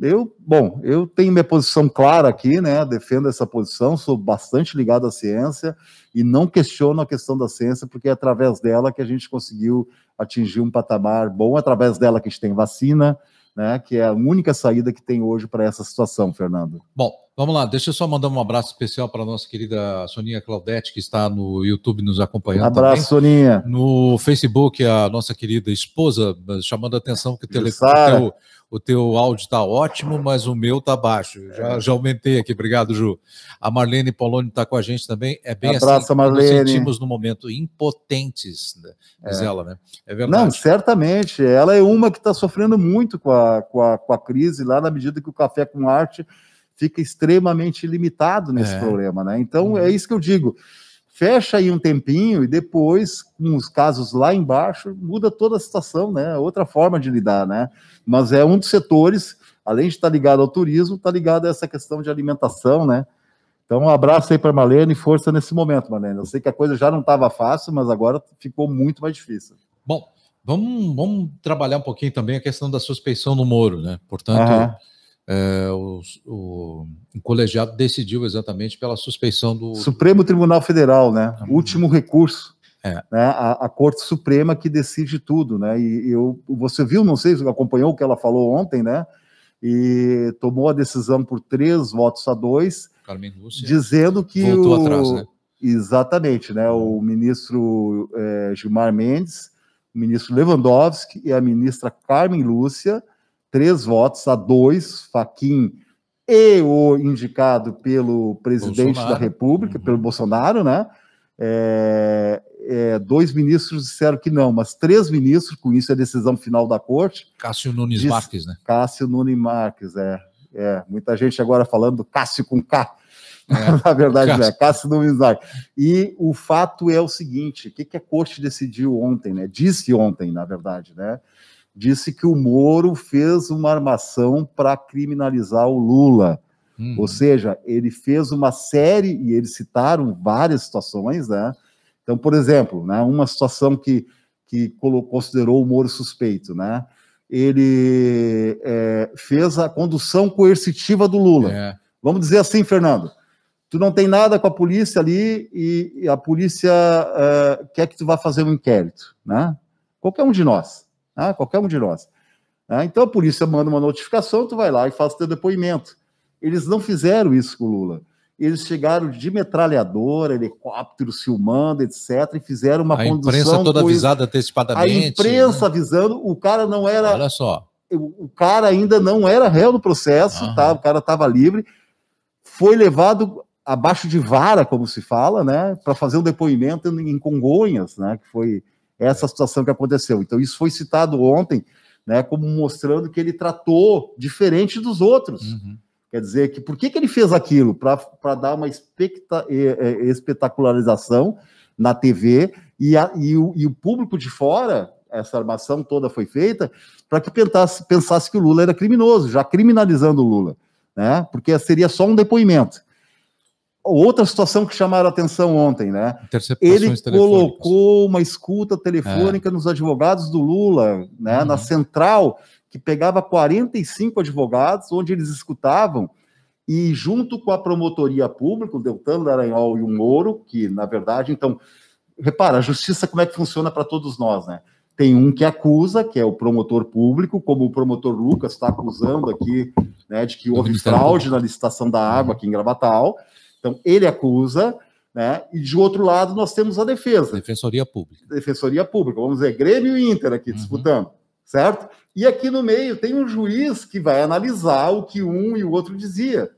Eu, bom, eu tenho minha posição clara aqui, né? Defendo essa posição, sou bastante ligado à ciência e não questiono a questão da ciência, porque é através dela que a gente conseguiu atingir um patamar bom, é através dela que a gente tem vacina, né? Que é a única saída que tem hoje para essa situação, Fernando. Bom, Vamos lá, deixa eu só mandar um abraço especial para a nossa querida Soninha Claudete, que está no YouTube nos acompanhando. Abraço, também. Soninha. No Facebook, a nossa querida esposa, chamando a atenção que o, tele... o, teu, o teu áudio está ótimo, mas o meu está baixo. Já, é. já aumentei aqui, obrigado, Ju. A Marlene Poloni está com a gente também. É bem Abraço, assim Marlene. nos sentimos no momento impotentes, né? diz é. ela, né? É verdade. Não, certamente. Ela é uma que está sofrendo muito com a, com, a, com a crise lá, na medida que o café com arte fica extremamente limitado nesse é. problema, né? Então, é uhum. isso que eu digo. Fecha aí um tempinho e depois, com os casos lá embaixo, muda toda a situação, né? Outra forma de lidar, né? Mas é um dos setores, além de estar ligado ao turismo, está ligado a essa questão de alimentação, né? Então, um abraço aí para Marlene e força nesse momento, Marlene. Eu sei que a coisa já não estava fácil, mas agora ficou muito mais difícil. Bom, vamos, vamos trabalhar um pouquinho também a questão da suspeição no Moro, né? Portanto, uhum é, o, o, o, colegiado decidiu exatamente pela suspeição do. Supremo Tribunal Federal, né? Uhum. Último recurso. É. Né? A, a, Corte Suprema que decide tudo, né? E eu, você viu, não sei se acompanhou o que ela falou ontem, né? E tomou a decisão por três votos a dois, Lúcia, dizendo que voltou o, atrás, né? Exatamente, né? O ministro é, Gilmar Mendes, o ministro Lewandowski e a ministra Carmen Lúcia três votos a dois, Faquim e o indicado pelo presidente Bolsonaro. da República, uhum. pelo Bolsonaro, né? É, é, dois ministros disseram que não, mas três ministros, com isso é a decisão final da corte. Cássio Nunes diz, Marques, né? Cássio Nunes Marques, é, é. Muita gente agora falando do Cássio com K. É, [LAUGHS] Na verdade, Cássio. é Cássio Nunes Marques. E o fato é o seguinte: o que, que a corte decidiu ontem, né? Disse ontem, na verdade, né? Disse que o Moro fez uma armação para criminalizar o Lula. Uhum. Ou seja, ele fez uma série, e eles citaram várias situações, né? Então, por exemplo, né, uma situação que, que considerou o Moro suspeito, né? Ele é, fez a condução coercitiva do Lula. É. Vamos dizer assim, Fernando, tu não tem nada com a polícia ali e, e a polícia é, quer que tu vá fazer um inquérito, né? Qualquer um de nós né? qualquer um de nós. Né? Então a polícia manda uma notificação, tu vai lá e faz teu depoimento. Eles não fizeram isso com o Lula. Eles chegaram de metralhadora, helicóptero filmando, etc., e fizeram uma a condução. A imprensa toda avisada antecipadamente. A imprensa né? avisando, o cara não era. Olha só. O, cara ainda não era réu do processo, uhum. tá? o cara estava livre, foi levado abaixo de vara, como se fala, né, para fazer um depoimento em Congonhas, né, que foi essa situação que aconteceu. Então, isso foi citado ontem, né, como mostrando que ele tratou diferente dos outros. Uhum. Quer dizer, que por que, que ele fez aquilo? Para dar uma especta, espetacularização na TV e, a, e, o, e, o, público de fora, essa armação toda foi feita, para que pensasse, pensasse que o Lula era criminoso, já criminalizando o Lula, né? porque seria só um depoimento. Outra situação que chamaram a atenção ontem, né? Ele colocou uma escuta telefônica é. nos advogados do Lula, né? Uhum. Na central, que pegava 45 advogados, onde eles escutavam, e junto com a promotoria pública, o Deltano Daranhol e o Moro, que na verdade, então, repara, a justiça como é que funciona para todos nós, né? Tem um que acusa, que é o promotor público, como o promotor Lucas está acusando aqui, né, de que houve fraude na licitação da água aqui em Gravatal. Então, ele acusa, né? E de outro lado, nós temos a defesa. Defensoria Pública. Defensoria Pública, vamos dizer, Grêmio e Inter aqui uhum. disputando. certo? E aqui no meio tem um juiz que vai analisar o que um e o outro dizia. O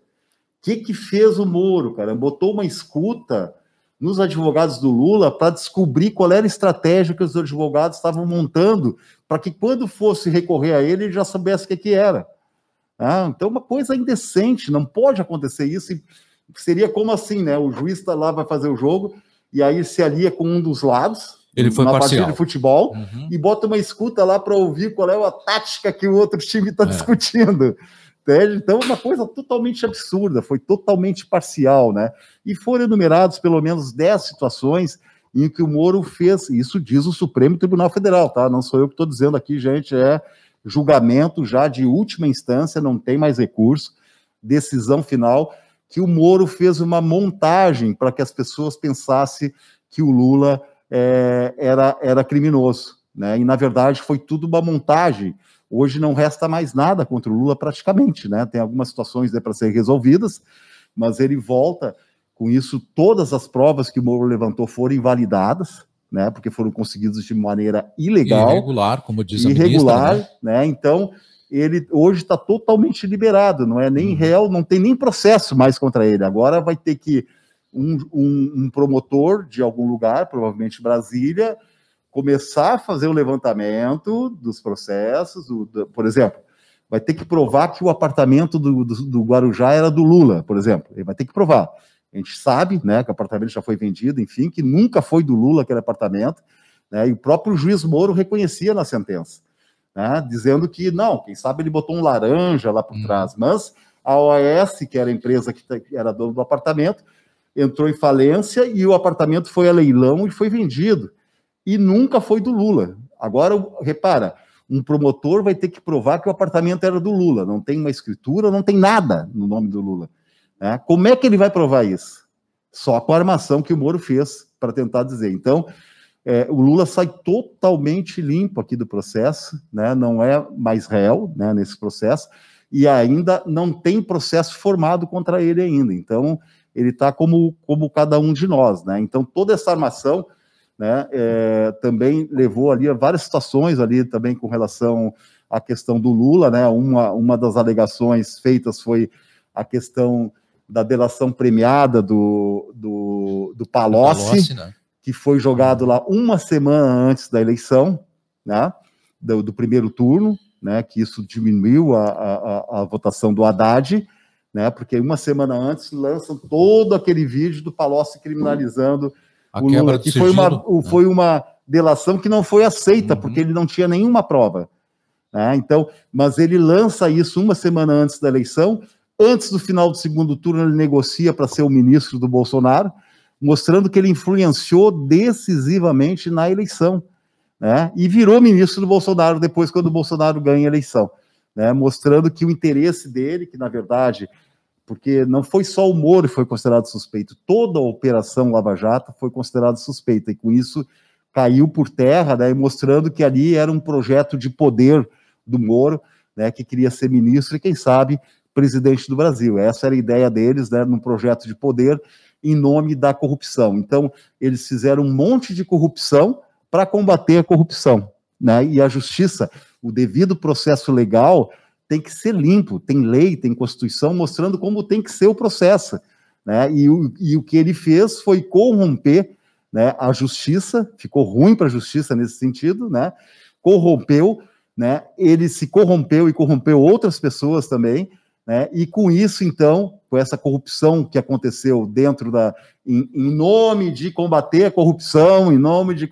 que, que fez o Moro, cara? Botou uma escuta nos advogados do Lula para descobrir qual era a estratégia que os advogados estavam montando para que quando fosse recorrer a ele, ele já soubesse o que, que era. Ah, então, uma coisa indecente, não pode acontecer isso. Seria como assim, né? O juiz está lá, vai fazer o jogo, e aí se alia com um dos lados, ele foi uma parcial. partida de futebol, uhum. e bota uma escuta lá para ouvir qual é a tática que o outro time está é. discutindo. Então, uma coisa totalmente absurda, foi totalmente parcial, né? E foram enumerados pelo menos 10 situações em que o Moro fez, isso diz o Supremo Tribunal Federal, tá? Não sou eu que estou dizendo aqui, gente, é julgamento já de última instância, não tem mais recurso, decisão final, que o Moro fez uma montagem para que as pessoas pensassem que o Lula é, era, era criminoso, né? E na verdade foi tudo uma montagem Hoje não resta mais nada contra o Lula praticamente, né? Tem algumas situações para serem resolvidas, mas ele volta com isso. Todas as provas que o Moro levantou foram invalidadas, né? Porque foram conseguidas de maneira ilegal, irregular, como diz a irregular, ministra, né? né? Então ele hoje está totalmente liberado, não é nem uhum. réu, não tem nem processo mais contra ele. Agora vai ter que um, um, um promotor de algum lugar, provavelmente Brasília, começar a fazer o levantamento dos processos, do, do, por exemplo, vai ter que provar que o apartamento do, do, do, Guarujá era do Lula, por exemplo. Ele vai ter que provar. A gente sabe, né, que o apartamento já foi vendido, enfim, que nunca foi do Lula aquele apartamento, né, e o próprio juiz Moro reconhecia na sentença, né, dizendo que não, quem sabe ele botou um laranja lá por hum. trás, mas a OAS, que era a empresa que era dono do apartamento, entrou em falência e o apartamento foi a leilão e foi vendido e nunca foi do Lula. Agora, repara, um promotor vai ter que provar que o apartamento era do Lula, não tem uma escritura, não tem nada no nome do Lula. Né? Como é que ele vai provar isso? Só com a armação que o Moro fez para tentar dizer. Então, é, o Lula sai totalmente limpo aqui do processo, né? não é mais réu né, nesse processo, e ainda não tem processo formado contra ele ainda. Então, ele está como, como cada um de nós. Né? Então, toda essa armação né, é, também levou ali a várias situações ali também com relação à questão do Lula, né, uma, uma das alegações feitas foi a questão da delação premiada do, do, do Palocci, Palocci né? Que foi jogado lá uma semana antes da eleição, né, do, do primeiro turno, né, que isso diminuiu a, a, a votação do Haddad, né, porque uma semana antes lançam todo aquele vídeo do Palocci criminalizando a o Lula, que foi uma, né? foi uma delação que não foi aceita, uhum. porque ele não tinha nenhuma prova. Né? Então, mas ele lança isso uma semana antes da eleição, antes do final do segundo turno, ele negocia para ser o ministro do Bolsonaro, mostrando que ele influenciou decisivamente na eleição. Né? E virou ministro do Bolsonaro depois, quando o Bolsonaro ganha a eleição. Né? Mostrando que o interesse dele, que na verdade porque não foi só o Moro que foi considerado suspeito, toda a operação Lava Jato foi considerada suspeita, e com isso caiu por terra, né, mostrando que ali era um projeto de poder do Moro, né, que queria ser ministro e, quem sabe, presidente do Brasil. Essa era a ideia deles, né, num projeto de poder em nome da corrupção. Então, eles fizeram um monte de corrupção para combater a corrupção. Né? E a justiça, o devido processo legal, tem que ser limpo, tem lei, tem constituição mostrando como tem que ser o processo. Né? E, o, e o que ele fez foi corromper né, a justiça, ficou ruim para a justiça nesse sentido, né? corrompeu, né? ele se corrompeu e corrompeu outras pessoas também, né? e com isso, então, com essa corrupção que aconteceu dentro da. em, em nome de combater a corrupção, em nome de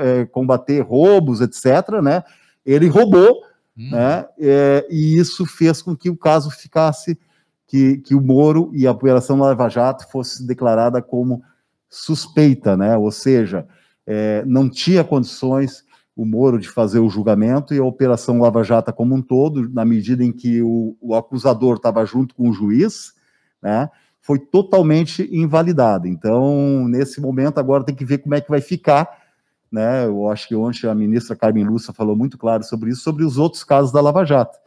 é, combater roubos, etc., né? ele roubou Hum. Né? É, e isso fez com que o caso ficasse, que, que o Moro e a Operação Lava Jato fosse declarada como suspeita, né? ou seja, é, não tinha condições o Moro de fazer o julgamento e a Operação Lava Jato como um todo, na medida em que o, o acusador estava junto com o juiz, né? foi totalmente invalidada. Então, nesse momento, agora tem que ver como é que vai ficar né? Eu acho que ontem a ministra Carmen Lúcia falou muito claro sobre isso, sobre os outros casos da Lava Jato,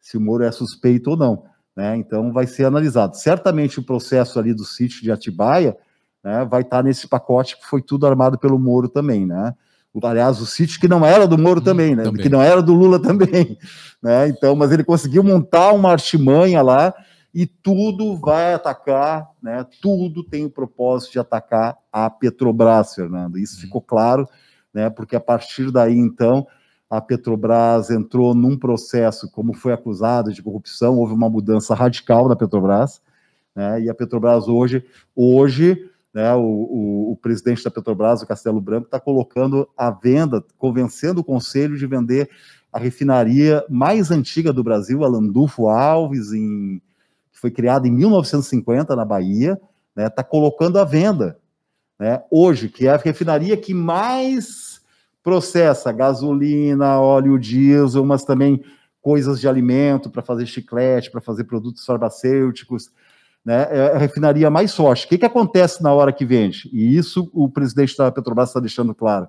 se o Moro é suspeito ou não, né? Então vai ser analisado. Certamente o processo ali do sítio de Atibaia, né, vai estar nesse pacote que foi tudo armado pelo Moro também, né? Aliás, o sítio que não era do Moro hum, também, né? Também. Que não era do Lula [LAUGHS] também, né? Então, mas ele conseguiu montar uma artimanha lá e tudo vai atacar, né? Tudo tem o propósito de atacar a Petrobras, Fernando. Isso hum. ficou claro, né? Porque a partir daí, então, a Petrobras entrou num processo, como foi acusado de corrupção, houve uma mudança radical na Petrobras, né? E a Petrobras hoje, hoje né, o, o, o, presidente da Petrobras, o Castelo Branco, está colocando à venda, convencendo o conselho de vender a refinaria mais antiga do Brasil, a Landulfo Alves, em, que foi criada em 1950 na Bahia, está né, tá colocando à venda. Né, hoje, que é a refinaria que mais processa gasolina, óleo diesel, mas também coisas de alimento para fazer chiclete, para fazer produtos farmacêuticos né, é a refinaria mais forte. O que, que acontece na hora que vende? E isso o presidente da Petrobras está deixando claro.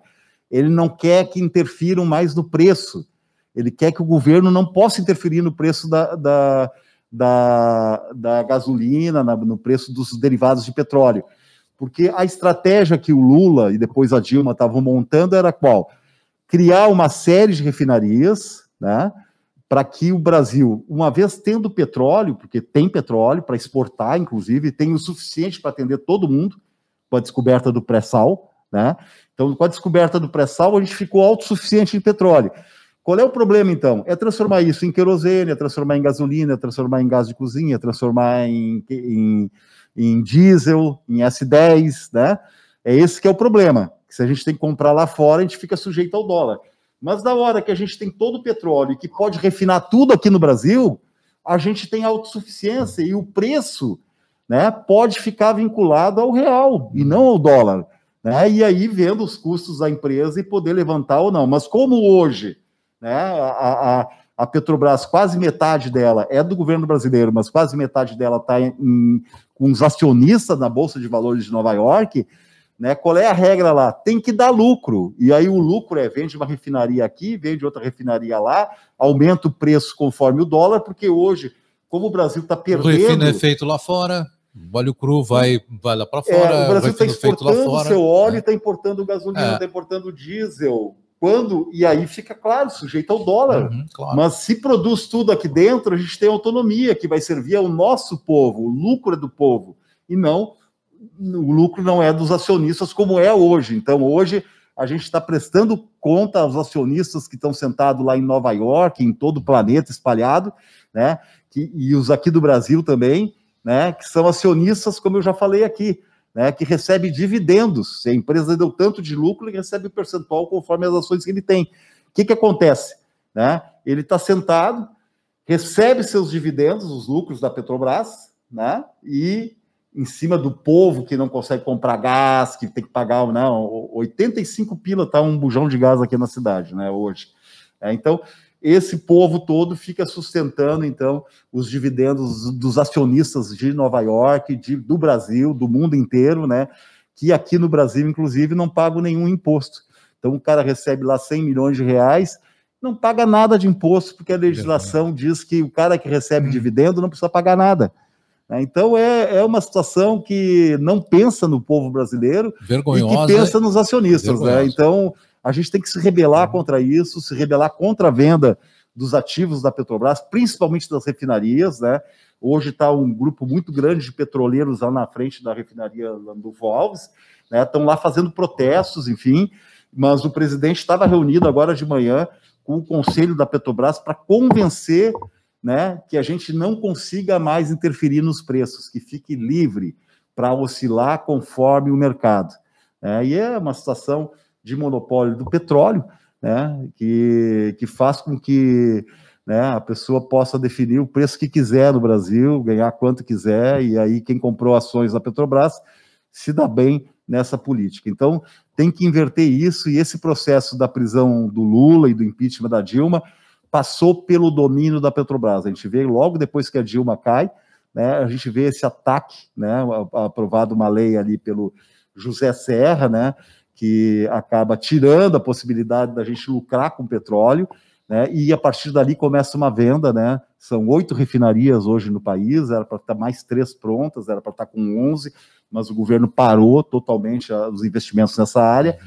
Ele não quer que interfiram mais no preço. Ele quer que o governo não possa interferir no preço da, da, da, da gasolina, na, no preço dos derivados de petróleo. Porque a estratégia que o Lula e depois a Dilma estavam montando era qual? Criar uma série de refinarias, né? Para que o Brasil, uma vez tendo petróleo, porque tem petróleo para exportar, inclusive, tem o suficiente para atender todo mundo com a descoberta do pré-sal, né? Então, com a descoberta do pré-sal, a gente ficou autossuficiente em petróleo. Qual é o problema, então? É transformar isso em querosene, é transformar em gasolina, é transformar em gás de cozinha, é transformar em, em, em diesel, em S10, né? É esse que é o problema. Se a gente tem que comprar lá fora, a gente fica sujeito ao dólar. Mas na hora que a gente tem todo o petróleo e que pode refinar tudo aqui no Brasil, a gente tem autossuficiência e o preço né, pode ficar vinculado ao real e não ao dólar. Né? E aí vendo os custos da empresa e poder levantar ou não. Mas como hoje né, a, a, a Petrobras, quase metade dela é do governo brasileiro, mas quase metade dela está com os acionistas na Bolsa de Valores de Nova York, né? Qual é a regra lá? Tem que dar lucro. E aí o lucro é vende uma refinaria aqui, vende outra refinaria lá, aumenta o preço conforme o dólar, porque hoje, como o Brasil está perdendo. O refino é feito lá fora. O óleo cru vai, vai lá para fora. É, o Brasil está exportando o seu óleo, está é. importando gasolina, está é. importando diesel. Quando? E aí fica claro, sujeito ao dólar. Uhum, claro. Mas se produz tudo aqui dentro, a gente tem autonomia que vai servir ao nosso povo, o lucro é do povo, e não o lucro não é dos acionistas como é hoje. Então, hoje, a gente está prestando conta aos acionistas que estão sentados lá em Nova York, em todo o planeta espalhado, né? Que, e os aqui do Brasil também, né? Que são acionistas, como eu já falei aqui, né? Que recebe dividendos. Se a empresa deu tanto de lucro, ele recebe o percentual conforme as ações que ele tem. O que, que acontece? Né? Ele está sentado, recebe seus dividendos, os lucros da Petrobras, né? E em cima do povo que não consegue comprar gás, que tem que pagar, não, 85 pila tá um bujão de gás aqui na cidade, né, hoje. É, então, esse povo todo fica sustentando, então, os dividendos dos acionistas de Nova York, de, do Brasil, do mundo inteiro, né, que aqui no Brasil, inclusive, não pagam nenhum imposto. Então, o cara recebe lá 100 milhões de reais, não paga nada de imposto, porque a legislação diz que o cara que recebe hum. dividendo não precisa pagar nada. Né? Então é, é uma situação que não pensa no povo brasileiro Vergonhosa, e que pensa nos acionistas. Né? Então a gente tem que se rebelar contra isso, se rebelar contra a venda dos ativos da Petrobras, principalmente das refinarias. Né? Hoje está um grupo muito grande de petroleiros lá na frente da refinaria Landulfo Alves, né? estão lá fazendo protestos, enfim, mas o presidente estava reunido agora de manhã com o conselho da Petrobras para convencer né, que a gente não consiga mais interferir nos preços, que fique livre para oscilar conforme o mercado. É, e é uma situação de monopólio do petróleo, né, que, que faz com que né, a pessoa possa definir o preço que quiser no Brasil, ganhar quanto quiser, e aí quem comprou ações da Petrobras se dá bem nessa política. Então, tem que inverter isso, e esse processo da prisão do Lula e do impeachment da Dilma passou pelo domínio da Petrobras. A gente vê logo depois que a Dilma cai, né, a gente vê esse ataque, né, aprovado uma lei ali pelo José Serra, né, que acaba tirando a possibilidade da gente lucrar com petróleo, né, e a partir dali começa uma venda, né, são oito refinarias hoje no país, era para estar mais três prontas, era para estar com onze, mas o governo parou totalmente os investimentos nessa área,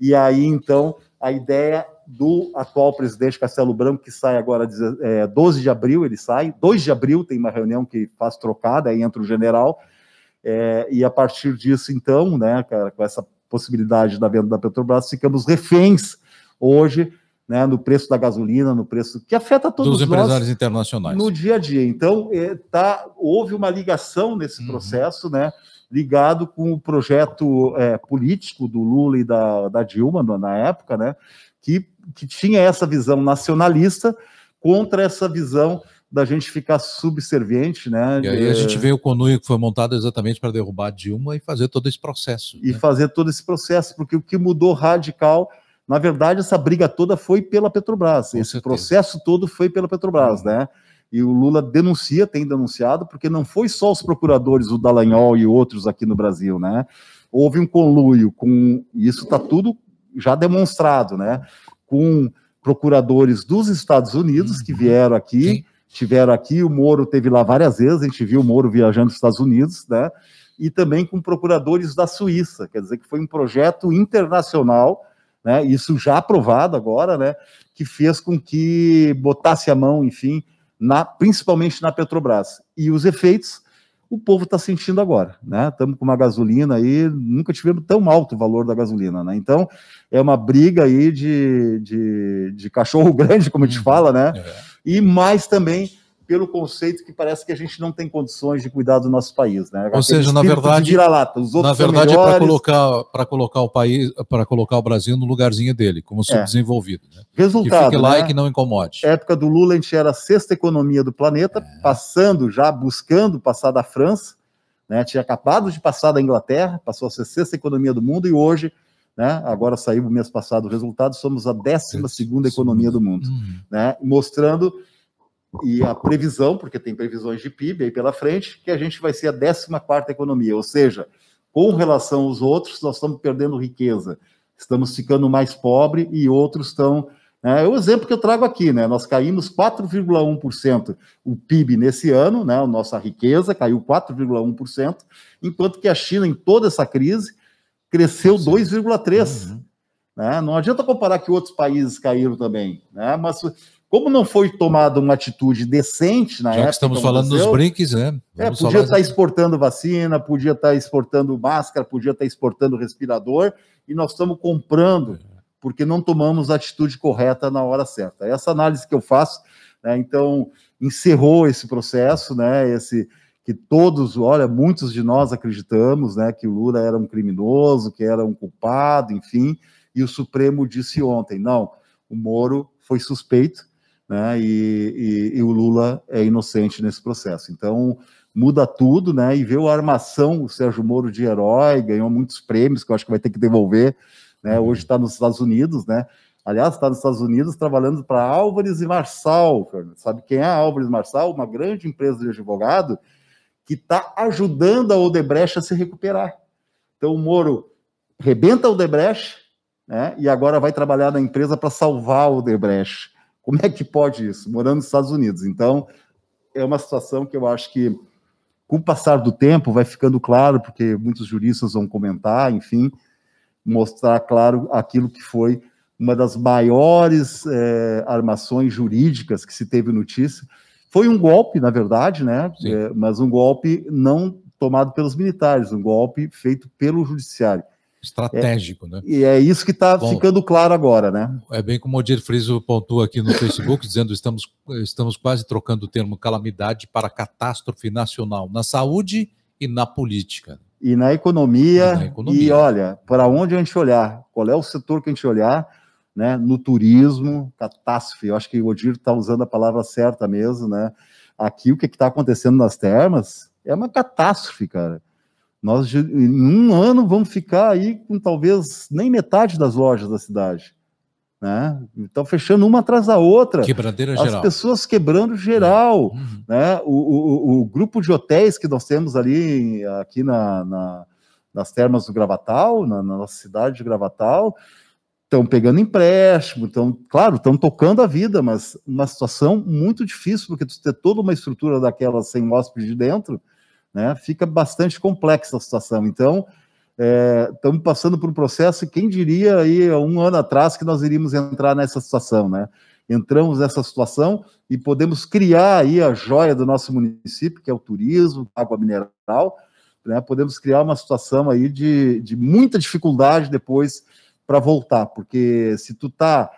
E aí, então, a ideia do atual presidente Castelo Branco, que sai agora é, 12 de abril, ele sai, 2 de abril tem uma reunião que faz trocada, aí entra o general, é, e a partir disso, então, né, cara, com essa possibilidade da venda da Petrobras, ficamos reféns hoje né, no preço da gasolina, no preço que afeta todos Dos empresários internacionais. No dia a dia. Então, é, tá, houve uma ligação nesse uhum. processo, né, ligado com o projeto é, político do Lula e da, da Dilma na época, né, que, que tinha essa visão nacionalista contra essa visão da gente ficar subserviente, né? E aí a gente vê o Conui que foi montado exatamente para derrubar a Dilma e fazer todo esse processo. E né? fazer todo esse processo, porque o que mudou radical, na verdade, essa briga toda foi pela Petrobras. Com esse certeza. processo todo foi pela Petrobras, uhum. né? E o Lula denuncia, tem denunciado, porque não foi só os procuradores, o Dallagnol e outros aqui no Brasil, né? Houve um conluio com. Isso está tudo já demonstrado, né? Com procuradores dos Estados Unidos que uhum. vieram aqui. Sim tiveram aqui, o Moro teve lá várias vezes, a gente viu o Moro viajando nos Estados Unidos, né? E também com procuradores da Suíça, quer dizer que foi um projeto internacional, né? Isso já aprovado agora, né? Que fez com que botasse a mão, enfim, na, principalmente na Petrobras. E os efeitos o povo está sentindo agora, né? Estamos com uma gasolina aí, nunca tivemos tão alto o valor da gasolina, né? Então, é uma briga aí de, de, de cachorro [LAUGHS] grande, como a gente uhum. fala, né? É. E mais também pelo conceito que parece que a gente não tem condições de cuidar do nosso país, né? Ou Aquele seja, na verdade, na verdade é para colocar para colocar o país, para colocar o Brasil no lugarzinho dele, como é. subdesenvolvido. Né? Resultado, que fique lá né? e que não incomode. Época do Lula a gente era a sexta economia do planeta, é. passando já buscando passar da França, né? Tinha acabado de passar da Inglaterra, passou a ser a sexta economia do mundo e hoje né? Agora saiu o mês passado o resultado, somos a 12 segunda economia do mundo, uhum. né? Mostrando e a previsão, porque tem previsões de PIB aí pela frente, que a gente vai ser a 14 economia, ou seja, com relação aos outros, nós estamos perdendo riqueza, estamos ficando mais pobre e outros estão. Né, é o exemplo que eu trago aqui, né? Nós caímos 4,1% o PIB nesse ano, né? A nossa riqueza caiu 4,1%, enquanto que a China, em toda essa crise, cresceu 2,3%. Uhum. Né? Não adianta comparar que outros países caíram também, né? Mas como não foi tomada uma atitude decente na Já época. estamos falando dos brinques, né? É, Vamos é, podia estar exportando vacina, podia estar exportando máscara, podia estar exportando respirador, e nós estamos comprando, porque não tomamos a atitude correta na hora certa. Essa análise que eu faço, né, então, encerrou esse processo, né? Esse que todos, olha, muitos de nós acreditamos, né, que o Lula era um criminoso, que era um culpado, enfim, e o Supremo disse ontem, não, o Moro foi suspeito, né? E, e, e, o Lula é inocente nesse processo. Então muda tudo, né? E ver a armação, o Sérgio Moro de herói, ganhou muitos prêmios que eu acho que vai ter que devolver, né? Uhum. Hoje está nos Estados Unidos, né? Aliás, está nos Estados Unidos trabalhando para Álvares e Marçal. Sabe quem é Álvares e Marçal? Uma grande empresa de advogado que está ajudando a Odebrecht a se recuperar. Então o Moro rebenta a Odebrecht, né? E agora vai trabalhar na empresa para salvar a Odebrecht. Como é que pode isso? Morando nos Estados Unidos. Então, é uma situação que eu acho que, com o passar do tempo, vai ficando claro, porque muitos juristas vão comentar, enfim, mostrar claro aquilo que foi uma das maiores é, armações jurídicas que se teve notícia. Foi um golpe, na verdade, né? É, mas um golpe não tomado pelos militares, um golpe feito pelo judiciário estratégico, é, né? E é isso que está ficando claro agora, né? É bem como o Odir Friso pontua aqui no Facebook, [LAUGHS] dizendo estamos estamos quase trocando o termo calamidade para catástrofe nacional na saúde e na política. E na economia. E, na economia. e olha, para onde a gente olhar, qual é o setor que a gente olhar, né? No turismo, catástrofe. Eu acho que o Odir está usando a palavra certa mesmo, né? Aqui o que está acontecendo nas termas é uma catástrofe, cara nós, em um ano, vamos ficar aí com talvez nem metade das lojas da cidade. Né? Então, fechando uma atrás da outra. Quebradeira As geral. As pessoas quebrando geral. Uhum. Né? O, o, o, grupo de hotéis que nós temos ali, aqui na, na nas termas do Gravatal, na, na nossa cidade de Gravatal, estão pegando empréstimo, estão, claro, estão tocando a vida, mas uma situação muito difícil, porque tu ter toda uma estrutura daquela sem hóspede de dentro, né, fica bastante complexa a situação. Então, estamos é, passando por um processo, quem diria aí um ano atrás que nós iríamos entrar nessa situação, né? Entramos nessa situação e podemos criar aí a joia do nosso município, que é o turismo, água mineral, né? Podemos criar uma situação aí de, de muita dificuldade depois para voltar, porque se tu tá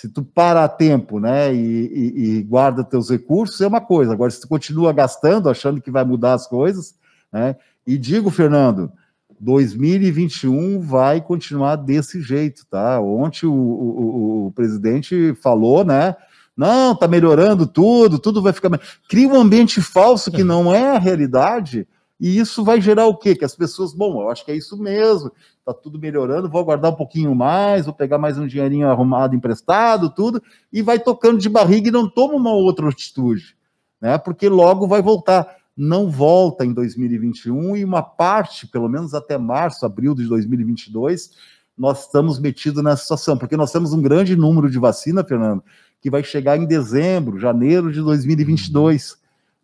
se tu para a tempo, né, e, e, e, guarda teus recursos, é uma coisa. Agora, se tu continua gastando, achando que vai mudar as coisas, né, e digo, Fernando, 2021 vai continuar desse jeito, tá? Ontem o, o, o presidente falou, né, não, tá melhorando tudo, tudo vai ficar... Cria um ambiente falso que não é a realidade, e isso vai gerar o quê? Que as pessoas, bom, eu acho que é isso mesmo, tá tudo melhorando, vou aguardar um pouquinho mais, vou pegar mais um dinheirinho arrumado, emprestado, tudo, e vai tocando de barriga e não toma uma outra atitude, né? Porque logo vai voltar. Não volta em 2021 e uma parte, pelo menos até março, abril de 2022, nós estamos metidos nessa situação, porque nós temos um grande número de vacina, Fernando, que vai chegar em dezembro, janeiro de 2022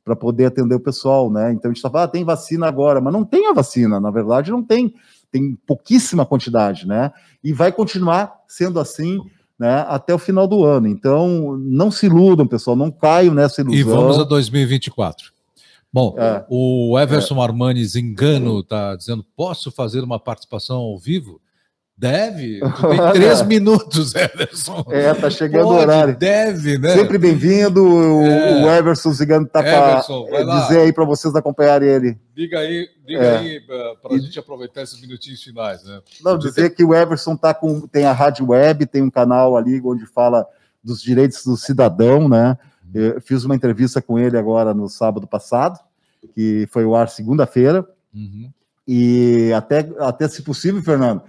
para poder atender o pessoal, né? Então a gente está falando, ah, tem vacina agora, mas não tem a vacina, na verdade não tem, tem pouquíssima quantidade, né? E vai continuar sendo assim, né, até o final do ano. Então não se iludam, pessoal, não caiam nessa ilusão. E vamos a 2024. Bom, é, o Everson é. Armani Zingano está dizendo: posso fazer uma participação ao vivo? Deve. Tem três [LAUGHS] minutos, Everson. É, tá chegando Pode, o horário. Deve, né? Sempre bem-vindo. É. O Everson Zigano tá para dizer aí para vocês acompanharem ele. Diga aí, diga é. aí para a gente aproveitar esses minutinhos finais, né? Não, dizer que o Everson tá com tem a rádio web, tem um canal ali onde fala dos direitos do cidadão, né? Uhum. Eu fiz uma entrevista com ele agora no sábado passado, que foi o ar segunda-feira. Uhum. E até, até se possível, Fernando,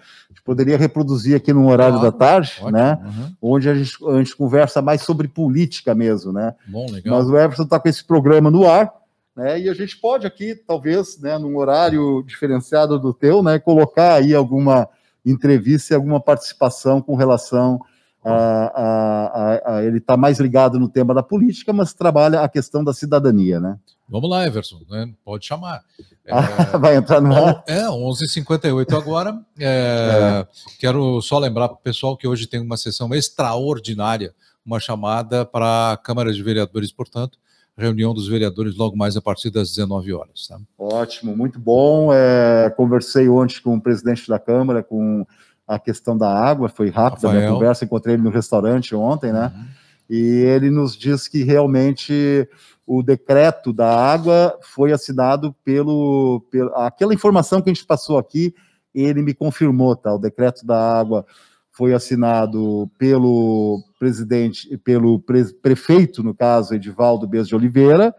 poderia reproduzir aqui no horário claro, da tarde, ótimo, né? Uhum. Onde a gente, a gente conversa mais sobre política mesmo, né? Bom, legal. Mas o Everson está com esse programa no ar, né? E a gente pode aqui, talvez, né, num horário diferenciado do teu, né, colocar aí alguma entrevista e alguma participação com relação a, a, a, a ele está mais ligado no tema da política, mas trabalha a questão da cidadania, né? Vamos lá, Everson, né? pode chamar. [LAUGHS] É, Vai entrar no ar? É, 11h58 agora. É, é. Quero só lembrar para o pessoal que hoje tem uma sessão extraordinária, uma chamada para a Câmara de Vereadores, portanto, reunião dos vereadores logo mais a partir das 19 horas. Tá? Ótimo, muito bom. É, conversei ontem com o presidente da Câmara, com a questão da água, foi rápida a minha conversa, encontrei ele no restaurante ontem, né? Uhum. E ele nos diz que realmente o decreto da água foi assinado pelo, pelo, aquela informação que a gente passou aqui, ele me confirmou, tá? O decreto da água foi assinado pelo presidente, pelo pre, prefeito, no caso, Edivaldo Bez de Oliveira,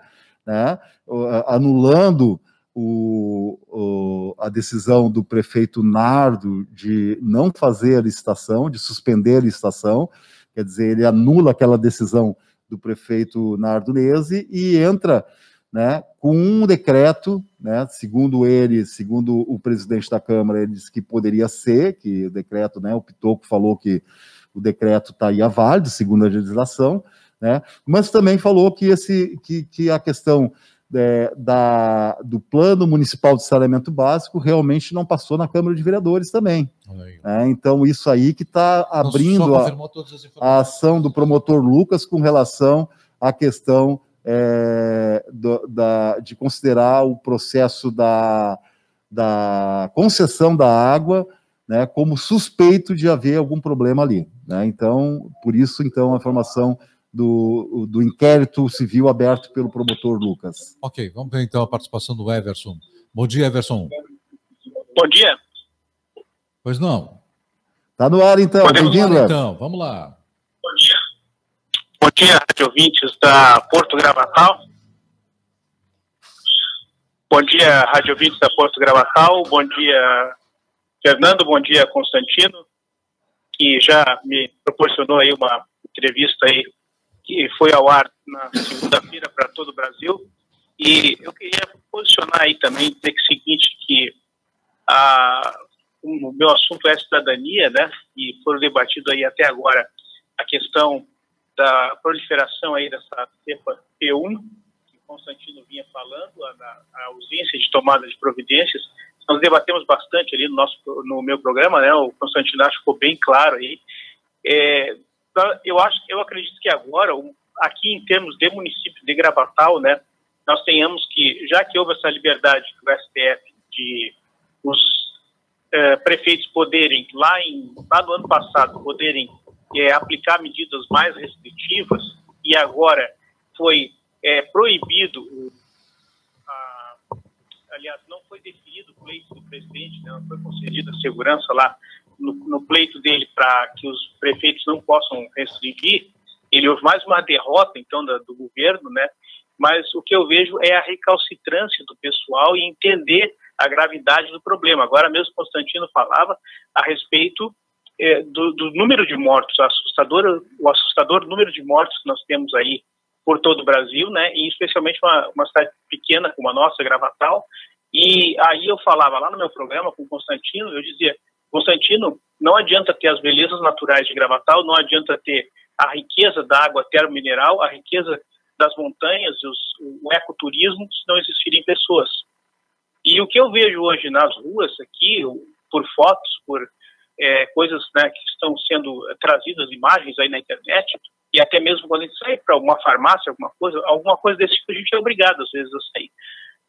né? Anulando o, o, a decisão do prefeito Nardo de não fazer a licitação, de suspender a licitação, quer dizer, ele anula aquela decisão do prefeito Nardo Nese e entra né, com um decreto, né, segundo ele, segundo o presidente da Câmara, ele disse que poderia ser, que o decreto, né, o Pitoco falou que o decreto estaria válido, segundo a legislação, né, mas também falou que, esse, que, que a questão é, da, do plano municipal de saneamento básico realmente não passou na Câmara de Vereadores também. É, então, isso aí que está abrindo a, a, ação do promotor Lucas com relação à questão é, do, da, de considerar o processo da, da concessão da água né, como suspeito de haver algum problema ali. Né? Então, por isso, então, a formação do, do inquérito civil aberto pelo promotor Lucas. Ok, vamos ver então a participação do Everson. Bom dia, Everson. Bom dia. Pois não. Está no ar então, bem-vindo. Então, vamos lá. Bom dia. Bom dia, rádio ouvintes da Porto Gravatal. Bom dia, rádio ouvintes da Porto Gravatal. Bom dia, Fernando. Bom dia, Constantino, que já me proporcionou aí uma entrevista aí que foi ao ar na segunda-feira para todo o Brasil. E eu queria posicionar aí também, dizer que é o seguinte, que a, o meu assunto é cidadania, né? E foram debatido aí até agora a questão da proliferação aí dessa cepa P1, que o Constantino vinha falando, a, a ausência de tomada de providências, nós debatemos bastante ali no, nosso, no meu programa, né? O Constantino acho que ficou bem claro aí. É, eu acho, eu acredito que agora, aqui em termos de município de Gravatal, né? Nós tenhamos que, já que houve essa liberdade do STF de os é, prefeitos poderem, lá, em, lá no ano passado, poderem é, aplicar medidas mais restritivas, e agora foi é, proibido, a, aliás, não foi definido o pleito do presidente, né, não foi concedida segurança lá no, no pleito dele para que os prefeitos não possam restringir, ele houve mais uma derrota, então, da, do governo, né? Mas o que eu vejo é a recalcitrância do pessoal e entender a gravidade do problema. Agora mesmo Constantino falava a respeito é, do, do, número de mortos, assustador, o assustador número de mortos que nós temos aí por todo o Brasil, né? E especialmente uma, uma cidade pequena como a nossa, Gravatal. E aí eu falava lá no meu programa com o Constantino, eu dizia, Constantino, não adianta ter as belezas naturais de Gravatal, não adianta ter a riqueza da água termomineral, a riqueza das montanhas, os, o ecoturismo, se não existirem pessoas. E o que eu vejo hoje nas ruas aqui, por fotos, por é, coisas né, que estão sendo trazidas, imagens aí na internet, e até mesmo quando a gente sai para alguma farmácia, alguma coisa, alguma coisa desse tipo, a gente é obrigado às vezes a sair.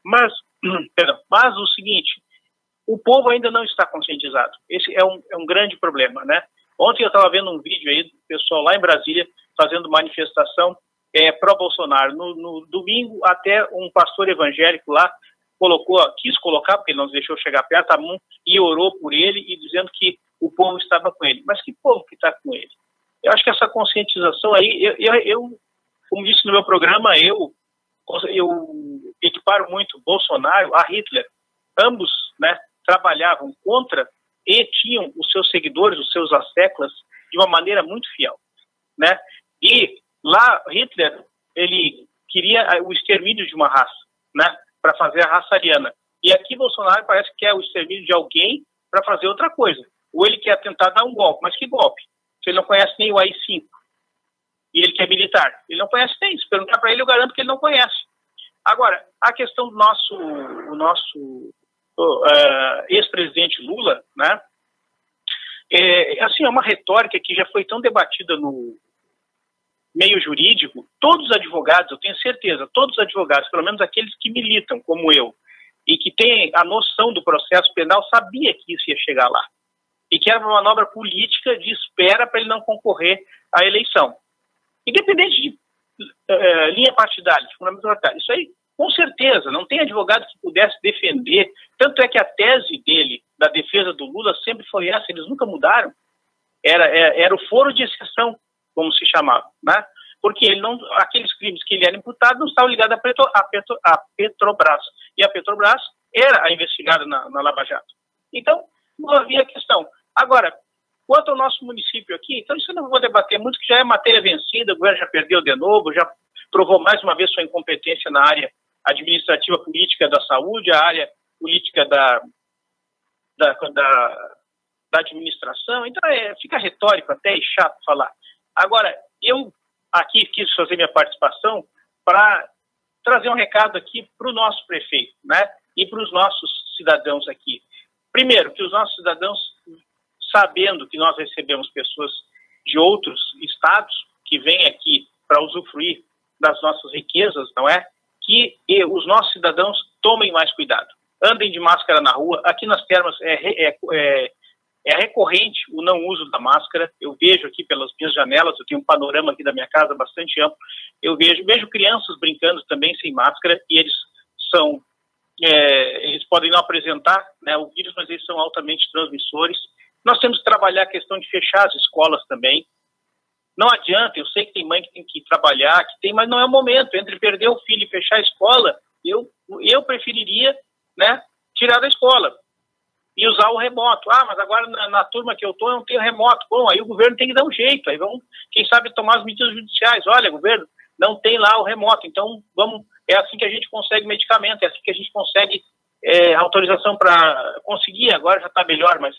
Mas, [CLEARS THROAT] perdão, mas o seguinte, o povo ainda não está conscientizado. Esse é um, é um grande problema, né? Ontem eu estava vendo um vídeo aí do pessoal lá em Brasília fazendo manifestação é, pró-Bolsonaro. No, no, domingo, até um pastor evangélico lá colocou, quis colocar, porque ele não deixou chegar perto, a mão e orou por ele e dizendo que o povo estava com ele. Mas que povo que está com ele? Eu acho que essa conscientização aí, eu, eu, eu como disse no meu programa, eu, eu equiparo muito Bolsonaro a Hitler. Ambos né, trabalhavam contra e tinham os seus seguidores, os seus asseclas, de uma maneira muito fiel. Né? E lá, Hitler, ele queria o extermínio de uma raça, né, para fazer a raça ariana. E aqui Bolsonaro parece que é o extermínio de alguém para fazer outra coisa. Ou ele quer tentar dar um golpe, mas que golpe? Se ele não conhece nem o AI-5 e ele quer militar, ele não conhece nem. Se perguntar para ele, eu garanto que ele não conhece. Agora, a questão do nosso, o nosso uh, ex-presidente Lula, né? É, assim, é uma retórica que já foi tão debatida no meio jurídico. Todos os advogados, eu tenho certeza, todos os advogados, pelo menos aqueles que militam, como eu, e que têm a noção do processo penal, sabia que isso ia chegar lá. E que era uma manobra política de espera para ele não concorrer à eleição. Independente de uh, linha partidária, de fundamento partidário. Isso aí com certeza, não tem advogado que pudesse defender. Tanto é que a tese dele, da defesa do Lula, sempre foi essa, eles nunca mudaram. Era, é, era o foro de exceção, como se chamava, né? Porque ele não, aqueles crimes que ele era imputado não estavam ligados a, Petro, Petro, Petrobras. E a Petrobras era a investigada na, na Lava Jato. Então, não havia questão. Agora, quanto ao nosso município aqui, então isso eu não vou debater muito, que já é matéria vencida, o governo já perdeu de novo, já provou mais uma vez sua incompetência na área administrativa política da saúde, a área política da, da, da, da administração. Então, é, fica retórico até e chato falar. Agora, eu aqui quis fazer minha participação para trazer um recado aqui para o nosso prefeito, né? E para os nossos cidadãos aqui. Primeiro, que os nossos cidadãos, sabendo que nós recebemos pessoas de outros estados que vêm aqui para usufruir das nossas riquezas, não é? Que os nossos cidadãos tomem mais cuidado. Andem de máscara na rua. Aqui nas termas é, é, é, é recorrente o não uso da máscara. Eu vejo aqui pelas minhas janelas, eu tenho um panorama aqui da minha casa bastante amplo. Eu vejo, vejo crianças brincando também sem máscara e eles são, é, eles podem não apresentar né, o vírus, mas eles são altamente transmissores. Nós temos que trabalhar a questão de fechar as escolas também. Não adianta, eu sei que tem mãe que tem que trabalhar, que tem, mas não é o momento. Entre perder o filho e fechar a escola, eu, eu preferiria né, tirar da escola e usar o remoto. Ah, mas agora na, na turma que eu estou eu não tenho remoto. Bom, aí o governo tem que dar um jeito. Aí vamos, quem sabe, tomar as medidas judiciais. Olha, governo, não tem lá o remoto. Então, vamos. É assim que a gente consegue medicamento, é assim que a gente consegue é, autorização para conseguir. Agora já está melhor, mas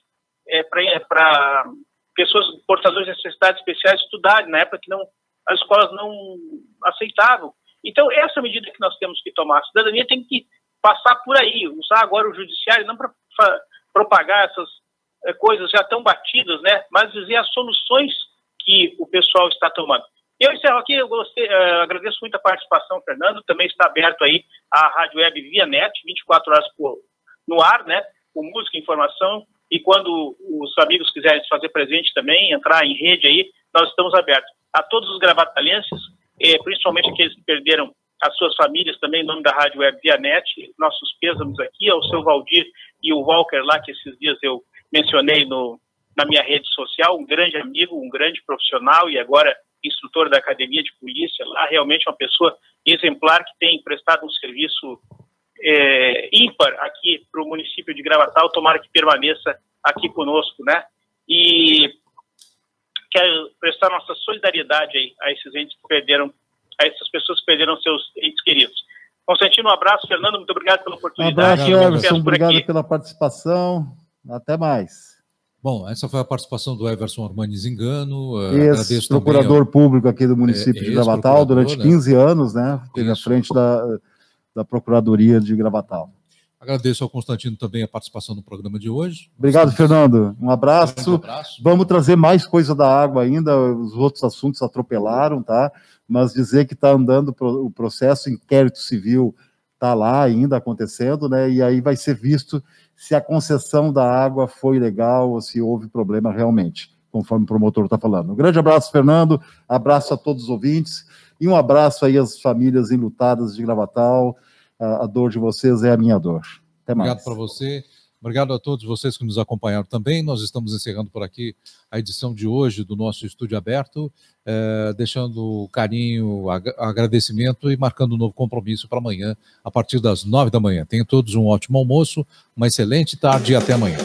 é para pessoas portadoras de necessidades especiais estudarem, na época que não, as escolas não aceitavam. Então, essa medida que nós temos que tomar, a cidadania tem que passar por aí, usar agora o judiciário não para propagar essas é, coisas já tão batidas, né? Mas dizer as soluções que o pessoal está tomando. Eu encerro aqui, eu gostei, uh, agradeço muito a participação, Fernando. Também está aberto aí a Rádio Web via net, 24 horas por, no ar, né? Com música, informação. E quando os amigos quiserem se fazer presente também, entrar em rede aí, nós estamos abertos. A todos os gravatalenses, eh, principalmente aqueles que perderam as suas famílias também, em nome da Rádio Web via nossos pêsames aqui, ao seu Valdir e o Walker lá, que esses dias eu mencionei no, na minha rede social, um grande amigo, um grande profissional e agora instrutor da academia de polícia lá, realmente uma pessoa exemplar que tem prestado um serviço é, ímpar aqui para o município de Gravatal, tomara que permaneça aqui conosco, né? E quero prestar nossa solidariedade aí a esses entes que perderam, a essas pessoas que perderam seus entes queridos. Constantino, um abraço. Fernando, muito obrigado pela oportunidade. Um abraço, Everson. Obrigado pela participação. Até mais. Bom, essa foi a participação do Everson Armani Zingano. Ex procurador ao... público aqui do município é, de Gravatal durante 15 né? anos, né? Teve à frente da, da Procuradoria de Gravatal. Agradeço ao Constantino também a participação no programa de hoje. Obrigado, Fernando. Um abraço. Um abraço. Vamos trazer mais coisa da água ainda. Os outros assuntos atropelaram, tá? Mas dizer que está andando o processo, inquérito civil está lá ainda acontecendo, né? E aí vai ser visto se a concessão da água foi legal ou se houve problema realmente, conforme o promotor está falando. Um grande abraço, Fernando, abraço a todos os ouvintes e um abraço aí às famílias enlutadas de Gravatal. A, a dor de vocês é a minha dor. Até mais. Obrigado para você. Obrigado a todos vocês que nos acompanharam também. Nós estamos encerrando por aqui a edição de hoje do nosso estúdio aberto, eh, deixando carinho, ag agradecimento e marcando um novo compromisso para amanhã, a partir das nove da manhã. Tenham todos um ótimo almoço, uma excelente tarde e até amanhã.